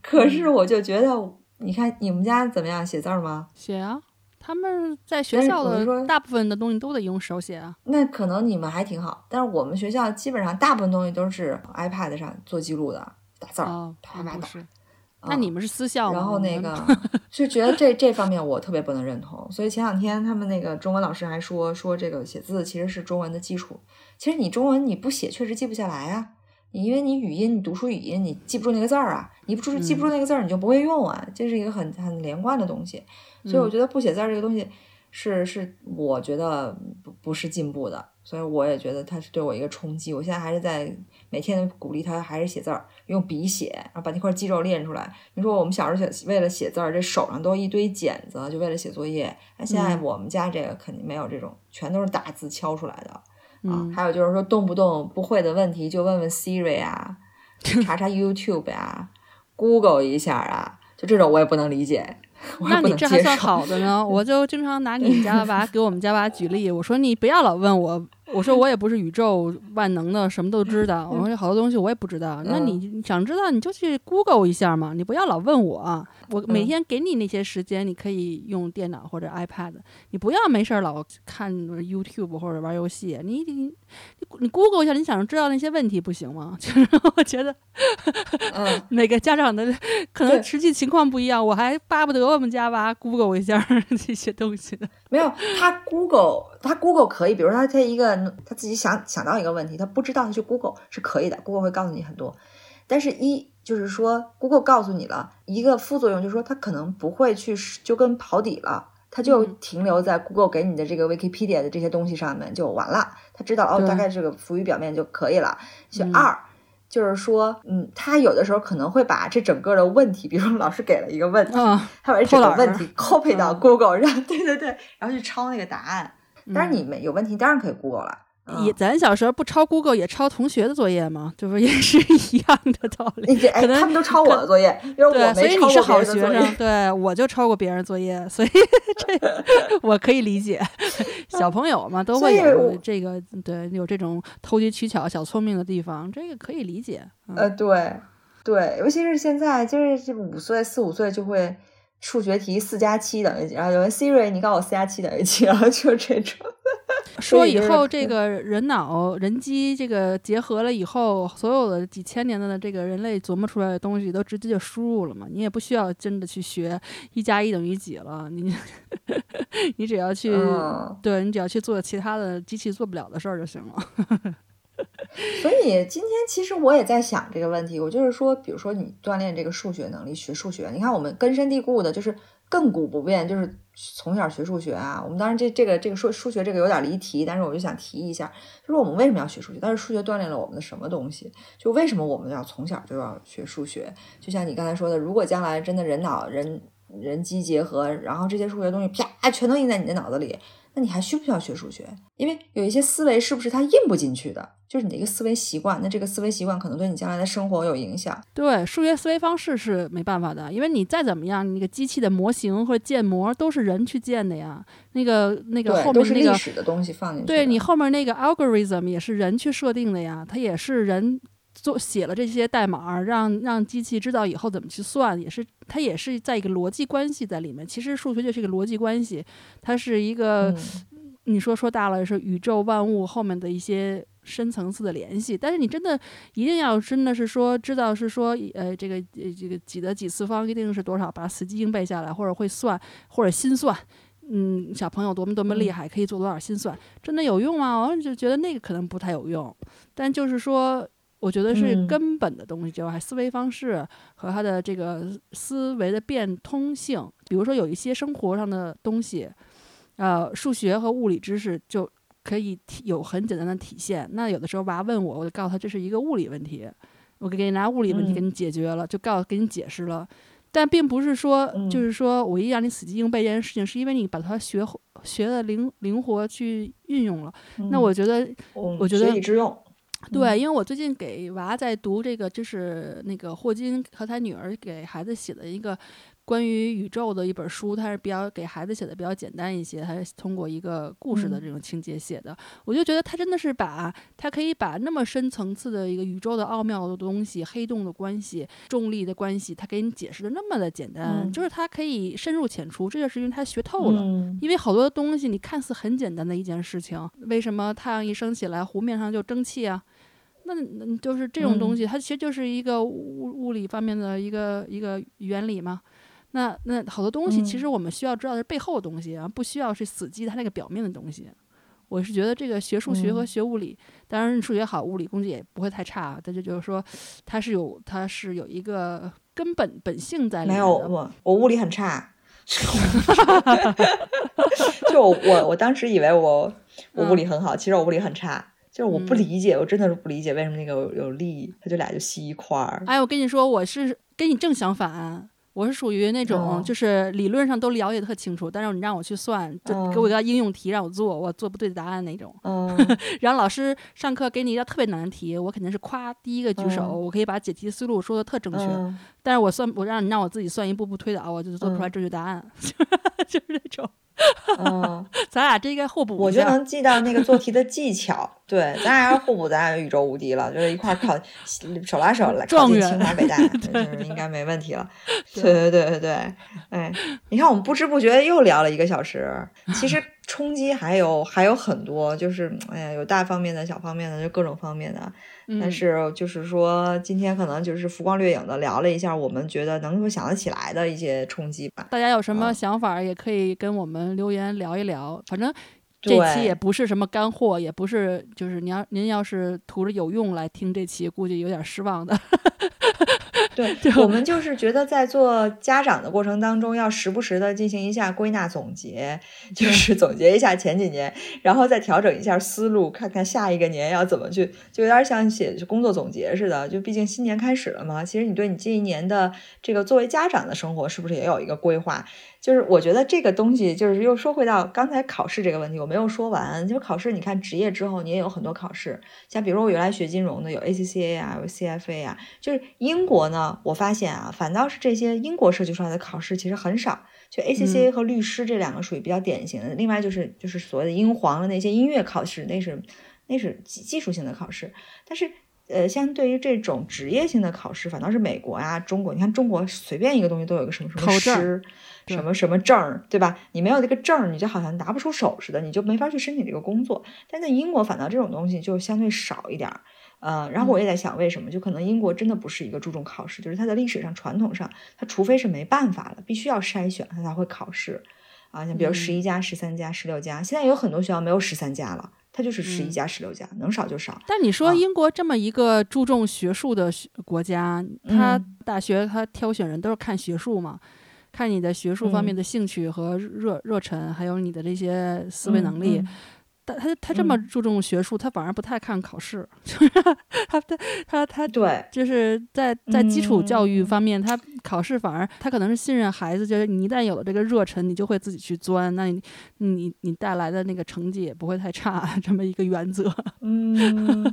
可是我就觉得，你看你们家怎么样写字儿吗？写啊。他们在学校的大部分的东西都得用手写啊。那可能你们还挺好，但是我们学校基本上大部分东西都是 iPad 上做记录的，打字儿，啪啪打。那你们是私校吗？然后那 个就觉得这这方面我特别不能认同。所以前两天他们那个中文老师还说说这个写字其实是中文的基础。其实你中文你不写确实记不下来啊，你因为你语音你读出语音你记不住那个字儿啊，你不住记不住那个字儿你就不会用啊，这是一个很很连贯的东西。所以我觉得不写字这个东西，是是，我觉得不不是进步的，所以我也觉得它是对我一个冲击。我现在还是在每天鼓励他，还是写字儿，用笔写，然后把那块肌肉练出来。你说我们小时候写为了写字儿，这手上都一堆茧子，就为了写作业。那现在我们家这个肯定没有这种，全都是打字敲出来的啊。还有就是说，动不动不会的问题就问问 Siri 啊，查查 YouTube 呀，Google 一下啊，就这种我也不能理解。那你这还算好的呢？我 就经常拿你家娃给我们家娃举例，我说你不要老问我。我说我也不是宇宙万能的，什么都知道。我说有好多东西我也不知道。那你想知道你就去 Google 一下嘛，你不要老问我。我每天给你那些时间，你可以用电脑或者 iPad，你不要没事儿老看 YouTube 或者玩游戏。你你你 Google 一下，你想知道那些问题不行吗？就是我觉得，嗯 每个家长的可能实际情况不一样。我还巴不得我们家娃 Google 一下这些东西呢。没有，他 Google，他 Google 可以，比如说他他一个。他自己想想到一个问题，他不知道，他去 Google 是可以的，Google 会告诉你很多。但是，一就是说，Google 告诉你了一个副作用，就是说，它可能不会去就跟跑底了，它就停留在 Google 给你的这个 Wikipedia 的这些东西上面就完了。他知道哦，大概这个浮于表面就可以了。就二就是说，嗯，他有的时候可能会把这整个的问题，比如说老师给了一个问题，他把这个问题 copy 到 Google，然后 对对对，然后去抄那个答案。但是你们有问题，当然可以 Google 了。也，咱小时候不抄 Google 也抄同学的作业吗？就是也是一样的道理。可能他们都抄我的作业，因为我所以你是好学生。对，我就抄过别人作业，所以 这我可以理解。小朋友嘛，都会有这个，对，有这种投机取巧、小聪明的地方，这个可以理解。呃，对，对，尤其是现在，就是这五岁、四五岁就会。数学题四加七等于几？然后有人 Siri，你告诉我四加七等于几？然后就这种。说以后这个人脑人机这个结合了以后，所有的几千年的这个人类琢磨出来的东西都直接就输入了嘛？你也不需要真的去学一加一等于几了，你 你只要去，对你只要去做其他的机器做不了的事儿就行了。所以今天其实我也在想这个问题，我就是说，比如说你锻炼这个数学能力，学数学，你看我们根深蒂固的，就是亘古不变，就是从小学数学啊。我们当然这这个这个说数学这个有点离题，但是我就想提一下，就是我们为什么要学数学？但是数学锻炼了我们的什么东西？就为什么我们要从小就要学数学？就像你刚才说的，如果将来真的人脑人人机结合，然后这些数学东西啪全都印在你的脑子里。那你还需不需要学数学？因为有一些思维是不是它印不进去的，就是你的一个思维习惯。那这个思维习惯可能对你将来的生活有影响。对，数学思维方式是没办法的，因为你再怎么样，那个机器的模型或者建模都是人去建的呀。那个那个后面那个历史的东西放进去，对你后面那个 algorithm 也是人去设定的呀，它也是人。做写了这些代码，让让机器知道以后怎么去算，也是它也是在一个逻辑关系在里面。其实数学就是一个逻辑关系，它是一个你说说大了是宇宙万物后面的一些深层次的联系。但是你真的一定要真的是说知道是说呃这个这个几的几次方一定是多少，把死记硬背下来，或者会算或者心算，嗯，小朋友多么多么厉害，可以做多少心算，真的有用吗？我就觉得那个可能不太有用，但就是说。我觉得是根本的东西，就还思维方式和他的这个思维的变通性。比如说，有一些生活上的东西，呃，数学和物理知识就可以有很简单的体现。那有的时候娃问我，我就告诉他这是一个物理问题，我给你拿物理问题给你解决了，就告诉给你解释了。但并不是说，就是说我一让你死记硬背这件事情，是因为你把它学学的灵灵活去运用了。那我觉得，我觉得学以致用。对，因为我最近给娃在读这个，就是那个霍金和他女儿给孩子写的一个。关于宇宙的一本书，它是比较给孩子写的比较简单一些，它是通过一个故事的这种情节写的。我就觉得他真的是把，他可以把那么深层次的一个宇宙的奥妙的东西、黑洞的关系、重力的关系，他给你解释的那么的简单，就是他可以深入浅出。这就是因为他学透了。因为好多东西你看似很简单的一件事情，为什么太阳一升起来湖面上就蒸汽啊？那就是这种东西，它其实就是一个物物理方面的一个一个原理嘛。那那好多东西，其实我们需要知道的是背后的东西啊，不需要是死记它那个表面的东西。我是觉得这个学数学和学物理，当然数学好，物理估计也不会太差。但是就是说，它是有它是有一个根本本性在里面的。没有我，我物理很差。就我我当时以为我我物理很好，其实我物理很差。就是我不理解，我真的是不理解为什么那个有力，它就俩就吸一块儿。哎，我跟你说，我是跟你正相反。我是属于那种，就是理论上都了解特清楚，但是你让我去算，就给我一个应用题让我做，我做不对答案那种。然后老师上课给你一道特别难的题，我肯定是夸第一个举手，我可以把解题思路说的特正确。但是我算，我让你让我自己算一步步推导，我就做不出来正确答案，就是那种。嗯，咱俩这应该互补，我就能记到那个做题的技巧。对，咱俩要互补，咱俩就宇宙无敌了，就是一块考手拉手来考进清华北大，就是应该没问题了。对对对对对，哎，你看我们不知不觉又聊了一个小时，其实冲击还有还有很多，就是哎呀，有大方面的小方面的，就各种方面的。但是就是说，今天可能就是浮光掠影的聊了一下，我们觉得能够想得起来的一些冲击吧。大家有什么想法，也可以跟我们留言聊一聊。反正这期也不是什么干货，也不是就是您要您要是图着有用来听这期，估计有点失望的。对，我们就是觉得在做家长的过程当中，要时不时的进行一下归纳总结，就是 总结一下前几年，然后再调整一下思路，看看下一个年要怎么去，就有点像写工作总结似的。就毕竟新年开始了嘛，其实你对你这一年的这个作为家长的生活，是不是也有一个规划？就是我觉得这个东西，就是又说回到刚才考试这个问题，我没有说完。就是考试，你看职业之后，你也有很多考试，像比如说我原来学金融的，有 ACCA 啊，有 CFA 啊。就是英国呢，我发现啊，反倒是这些英国设计出来的考试其实很少。就 ACCA 和律师这两个属于比较典型的。另外就是就是所谓的英皇的那些音乐考试，那是那是技技术性的考试。但是呃，相对于这种职业性的考试，反倒是美国啊、中国，你看中国随便一个东西都有个什么什么师。什么什么证儿，对吧？你没有这个证儿，你就好像拿不出手似的，你就没法去申请这个工作。但在英国，反倒这种东西就相对少一点儿。呃，然后我也在想，为什么？就可能英国真的不是一个注重考试，就是它的历史上、传统上，它除非是没办法了，必须要筛选，它才会考试。啊，像比如十一家、十三家、十六家，现在有很多学校没有十三家了，它就是十一家、十六家，能少就少。但你说英国这么一个注重学术的国家，它大学它挑选人都是看学术嘛？看你的学术方面的兴趣和热热忱，还有你的这些思维能力。但他他这么注重学术，他反而不太看考试。他他他他对，就是在在基础教育方面，他考试反而他可能是信任孩子，就是你一旦有了这个热忱，你就会自己去钻，那你你你带来的那个成绩也不会太差。这么一个原则。嗯，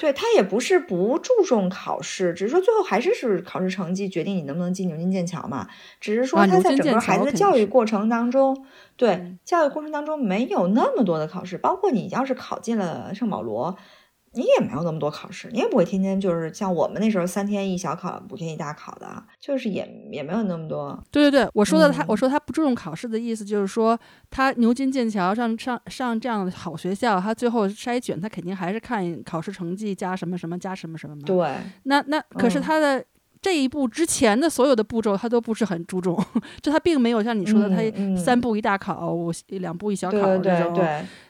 对他也不是不注重考试，只是说最后还是是考试成绩决定你能不能进牛津剑桥嘛。只是说他在整个孩子的教育过程当中。对教育过程当中没有那么多的考试，包括你要是考进了圣保罗，你也没有那么多考试，你也不会天天就是像我们那时候三天一小考，五天一大考的，就是也也没有那么多。对对对，我说的他，我说他不注重考试的意思就是说，他牛津剑桥上上上这样的好学校，他最后筛选他肯定还是看考试成绩加什么什么加什么什么嘛。对，那那可是他的。这一步之前的所有的步骤，他都不是很注重，就他并没有像你说的，他三步一大考，两步一小考这种。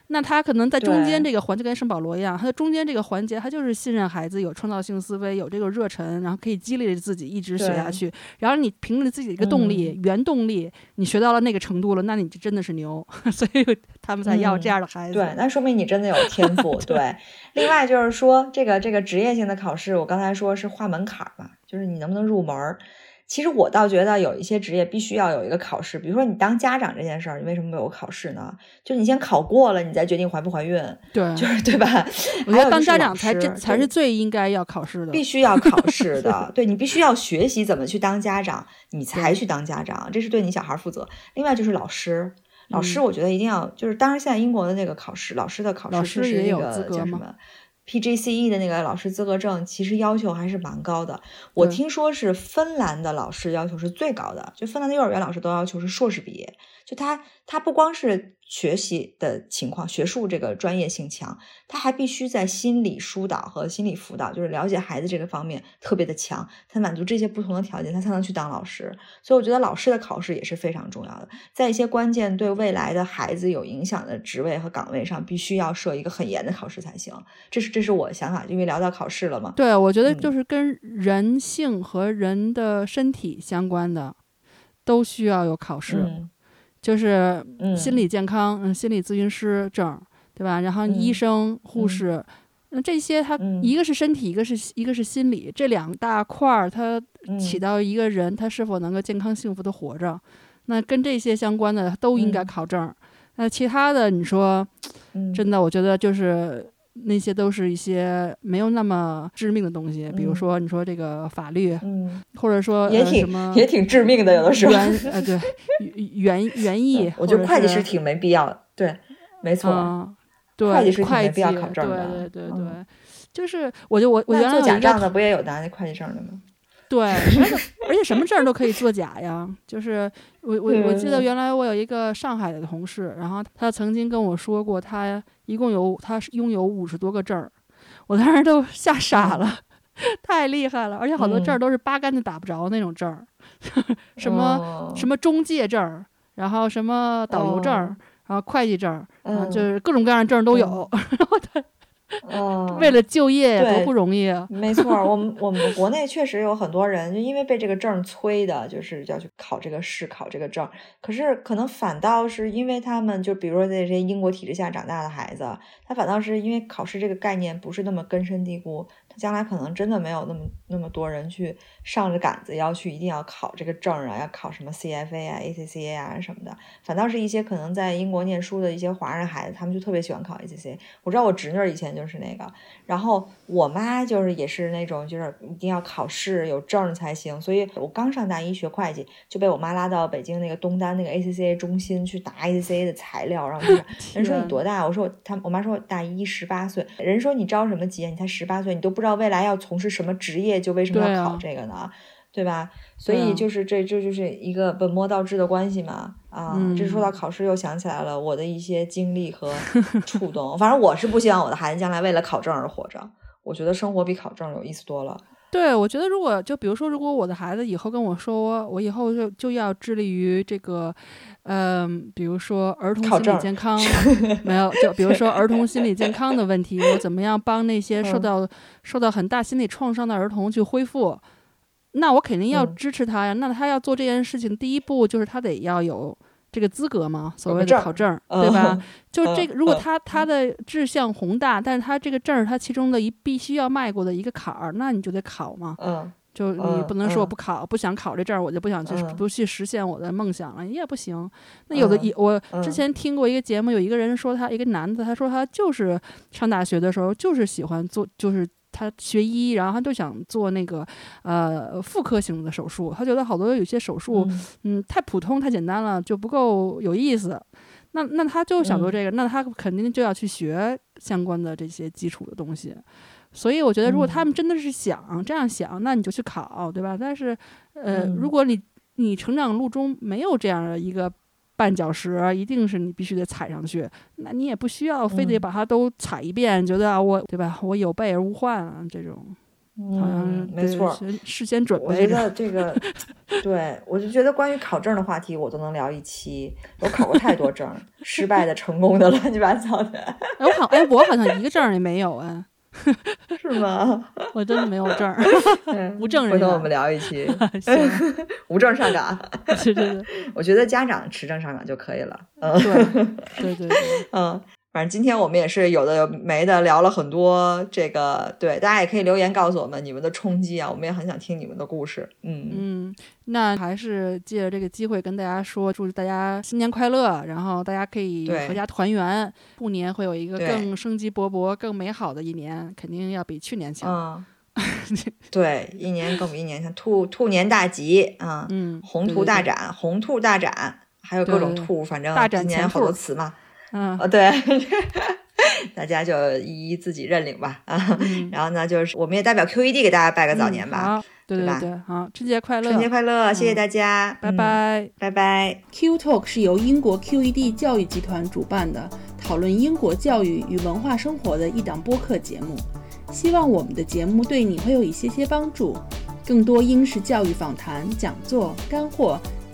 那他可能在中间这个环节跟圣保罗一样，他的中间这个环节，他就是信任孩子有创造性思维，有这个热忱，然后可以激励着自己一直学下去。然后你凭着自己的一个动力、原动力，你学到了那个程度了，那你就真的是牛。所以他们才要这样的孩子。对，那说明你真的有天赋。对，另外就是说，这个这个职业性的考试，我刚才说是划门槛嘛，就是你能不能入门儿。其实我倒觉得有一些职业必须要有一个考试，比如说你当家长这件事儿，你为什么没有考试呢？就你先考过了，你再决定怀不怀孕。对，就是对吧？我觉得当家长才这才是最应该要考试的，必须要考试的。对你必须要学习怎么去当家长，你才去当家长，这是对你小孩负责。另外就是老师，老师我觉得一定要就是，当然现在英国的那个考试，老师的考试是那个叫什么？PGCE 的那个老师资格证其实要求还是蛮高的，我听说是芬兰的老师要求是最高的，就芬兰的幼儿园老师都要求是硕士毕业，就他他不光是。学习的情况，学术这个专业性强，他还必须在心理疏导和心理辅导，就是了解孩子这个方面特别的强，他满足这些不同的条件，他才能去当老师。所以我觉得老师的考试也是非常重要的，在一些关键对未来的孩子有影响的职位和岗位上，必须要设一个很严的考试才行。这是这是我的想法，因为聊到考试了嘛。对，我觉得就是跟人性和人的身体相关的。都需要有考试，就是心理健康，嗯，心理咨询师证，对吧？然后医生、护士，那这些它一个是身体，一个是一个是心理，这两大块儿，它起到一个人他是否能够健康幸福的活着，那跟这些相关的都应该考证。那其他的，你说，真的，我觉得就是那些都是一些没有那么致命的东西，比如说你说这个法律，嗯，或者说也挺也挺致命的，有的时候。原呃对原原意，我觉得会计师挺没必要的，对，没错，对，会计师没必要考证的，对对对对，就是我就我我原来做假账的不也有拿那会计证的吗？对，而且而且什么证都可以作假呀。就是我我我记得原来我有一个上海的同事，然后他曾经跟我说过，他一共有他是拥有五十多个证儿，我当时都吓傻了，太厉害了，而且好多证儿都是八竿子打不着那种证儿，什么什么中介证儿，然后什么导游证儿，然后会计证儿，就是各种各样的证儿都有，然后他。嗯，为了就业多不容易啊！没错，我们 我们国内确实有很多人，就因为被这个证催的，就是要去考这个试，考这个证。可是可能反倒是因为他们，就比如说在这些英国体制下长大的孩子，他反倒是因为考试这个概念不是那么根深蒂固。将来可能真的没有那么那么多人去上着杆子要去一定要考这个证啊，要考什么 CFA 啊、ACCA 啊什么的。反倒是一些可能在英国念书的一些华人孩子，他们就特别喜欢考 ACCA。我知道我侄女以前就是那个，然后我妈就是也是那种就是一定要考试有证才行。所以我刚上大一学会计，就被我妈拉到北京那个东单那个 ACCA 中心去答 ACCA 的材料。然后 人说你多大？我说我他我妈说我大一十八岁。人说你着什么急？你才十八岁，你都不知道。未来要从事什么职业，就为什么要考这个呢？对吧？所以就是这这就是一个本末倒置的关系嘛。啊，这说到考试，又想起来了我的一些经历和触动。反正我是不希望我的孩子将来为了考证而活着。我觉得生活比考证有意思多了。对，我觉得如果就比如说，如果我的孩子以后跟我说，我以后就就要致力于这个，嗯，比如说儿童心理健康，没有，就比如说儿童心理健康的问题，我怎么样帮那些受到受到很大心理创伤的儿童去恢复？那我肯定要支持他呀。那他要做这件事情，第一步就是他得要有。这个资格嘛，所谓的考证，对吧？就这个，如果他他的志向宏大，但是他这个证儿，他其中的一必须要迈过的一个坎儿，那你就得考嘛。嗯，就你不能说我不考，不想考这证儿，我就不想去不去实现我的梦想了，你也不行。那有的，我之前听过一个节目，有一个人说他一个男的，他说他就是上大学的时候就是喜欢做，就是。他学医，然后他就想做那个呃妇科型的手术。他觉得好多有些手术，嗯，太普通、太简单了，就不够有意思。那那他就想做这个，那他肯定就要去学相关的这些基础的东西。所以我觉得，如果他们真的是想这样想，那你就去考，对吧？但是，呃，如果你你成长路中没有这样的一个。绊脚石一定是你必须得踩上去，那你也不需要非得把它都踩一遍，觉得啊我对吧？我有备而无患啊，这种，嗯，没错，事先准备。我觉得这个，对我就觉得关于考证的话题，我都能聊一期。我考过太多证，失败的、成功的，乱七八糟的。我好，哎，我好像一个证也没有啊。是吗？我真的没有证儿，无证人。回头我们聊一期，无证上岗。对对对，我觉得家长持证上岗就可以了。嗯，对对对，嗯。反正今天我们也是有的没的聊了很多，这个对大家也可以留言告诉我们你们的冲击啊，我们也很想听你们的故事。嗯嗯，那还是借着这个机会跟大家说，祝大家新年快乐，然后大家可以阖家团圆，兔年会有一个更生机勃勃、更美好的一年，肯定要比去年强。对，一年更比一年强，兔兔年大吉啊！嗯，宏图大展，宏兔大展，还有各种兔，反正今年好多词嘛。嗯，哦对，大家就一一自己认领吧啊。然后呢，就是我们也代表 QED 给大家拜个早年吧，对对对，好，春节快乐，春节快乐，谢谢大家，拜拜，拜拜。Q Talk 是由英国 QED 教育集团主办的，讨论英国教育与文化生活的一档播客节目。希望我们的节目对你会有一些些帮助。更多英式教育访谈、讲座、干货。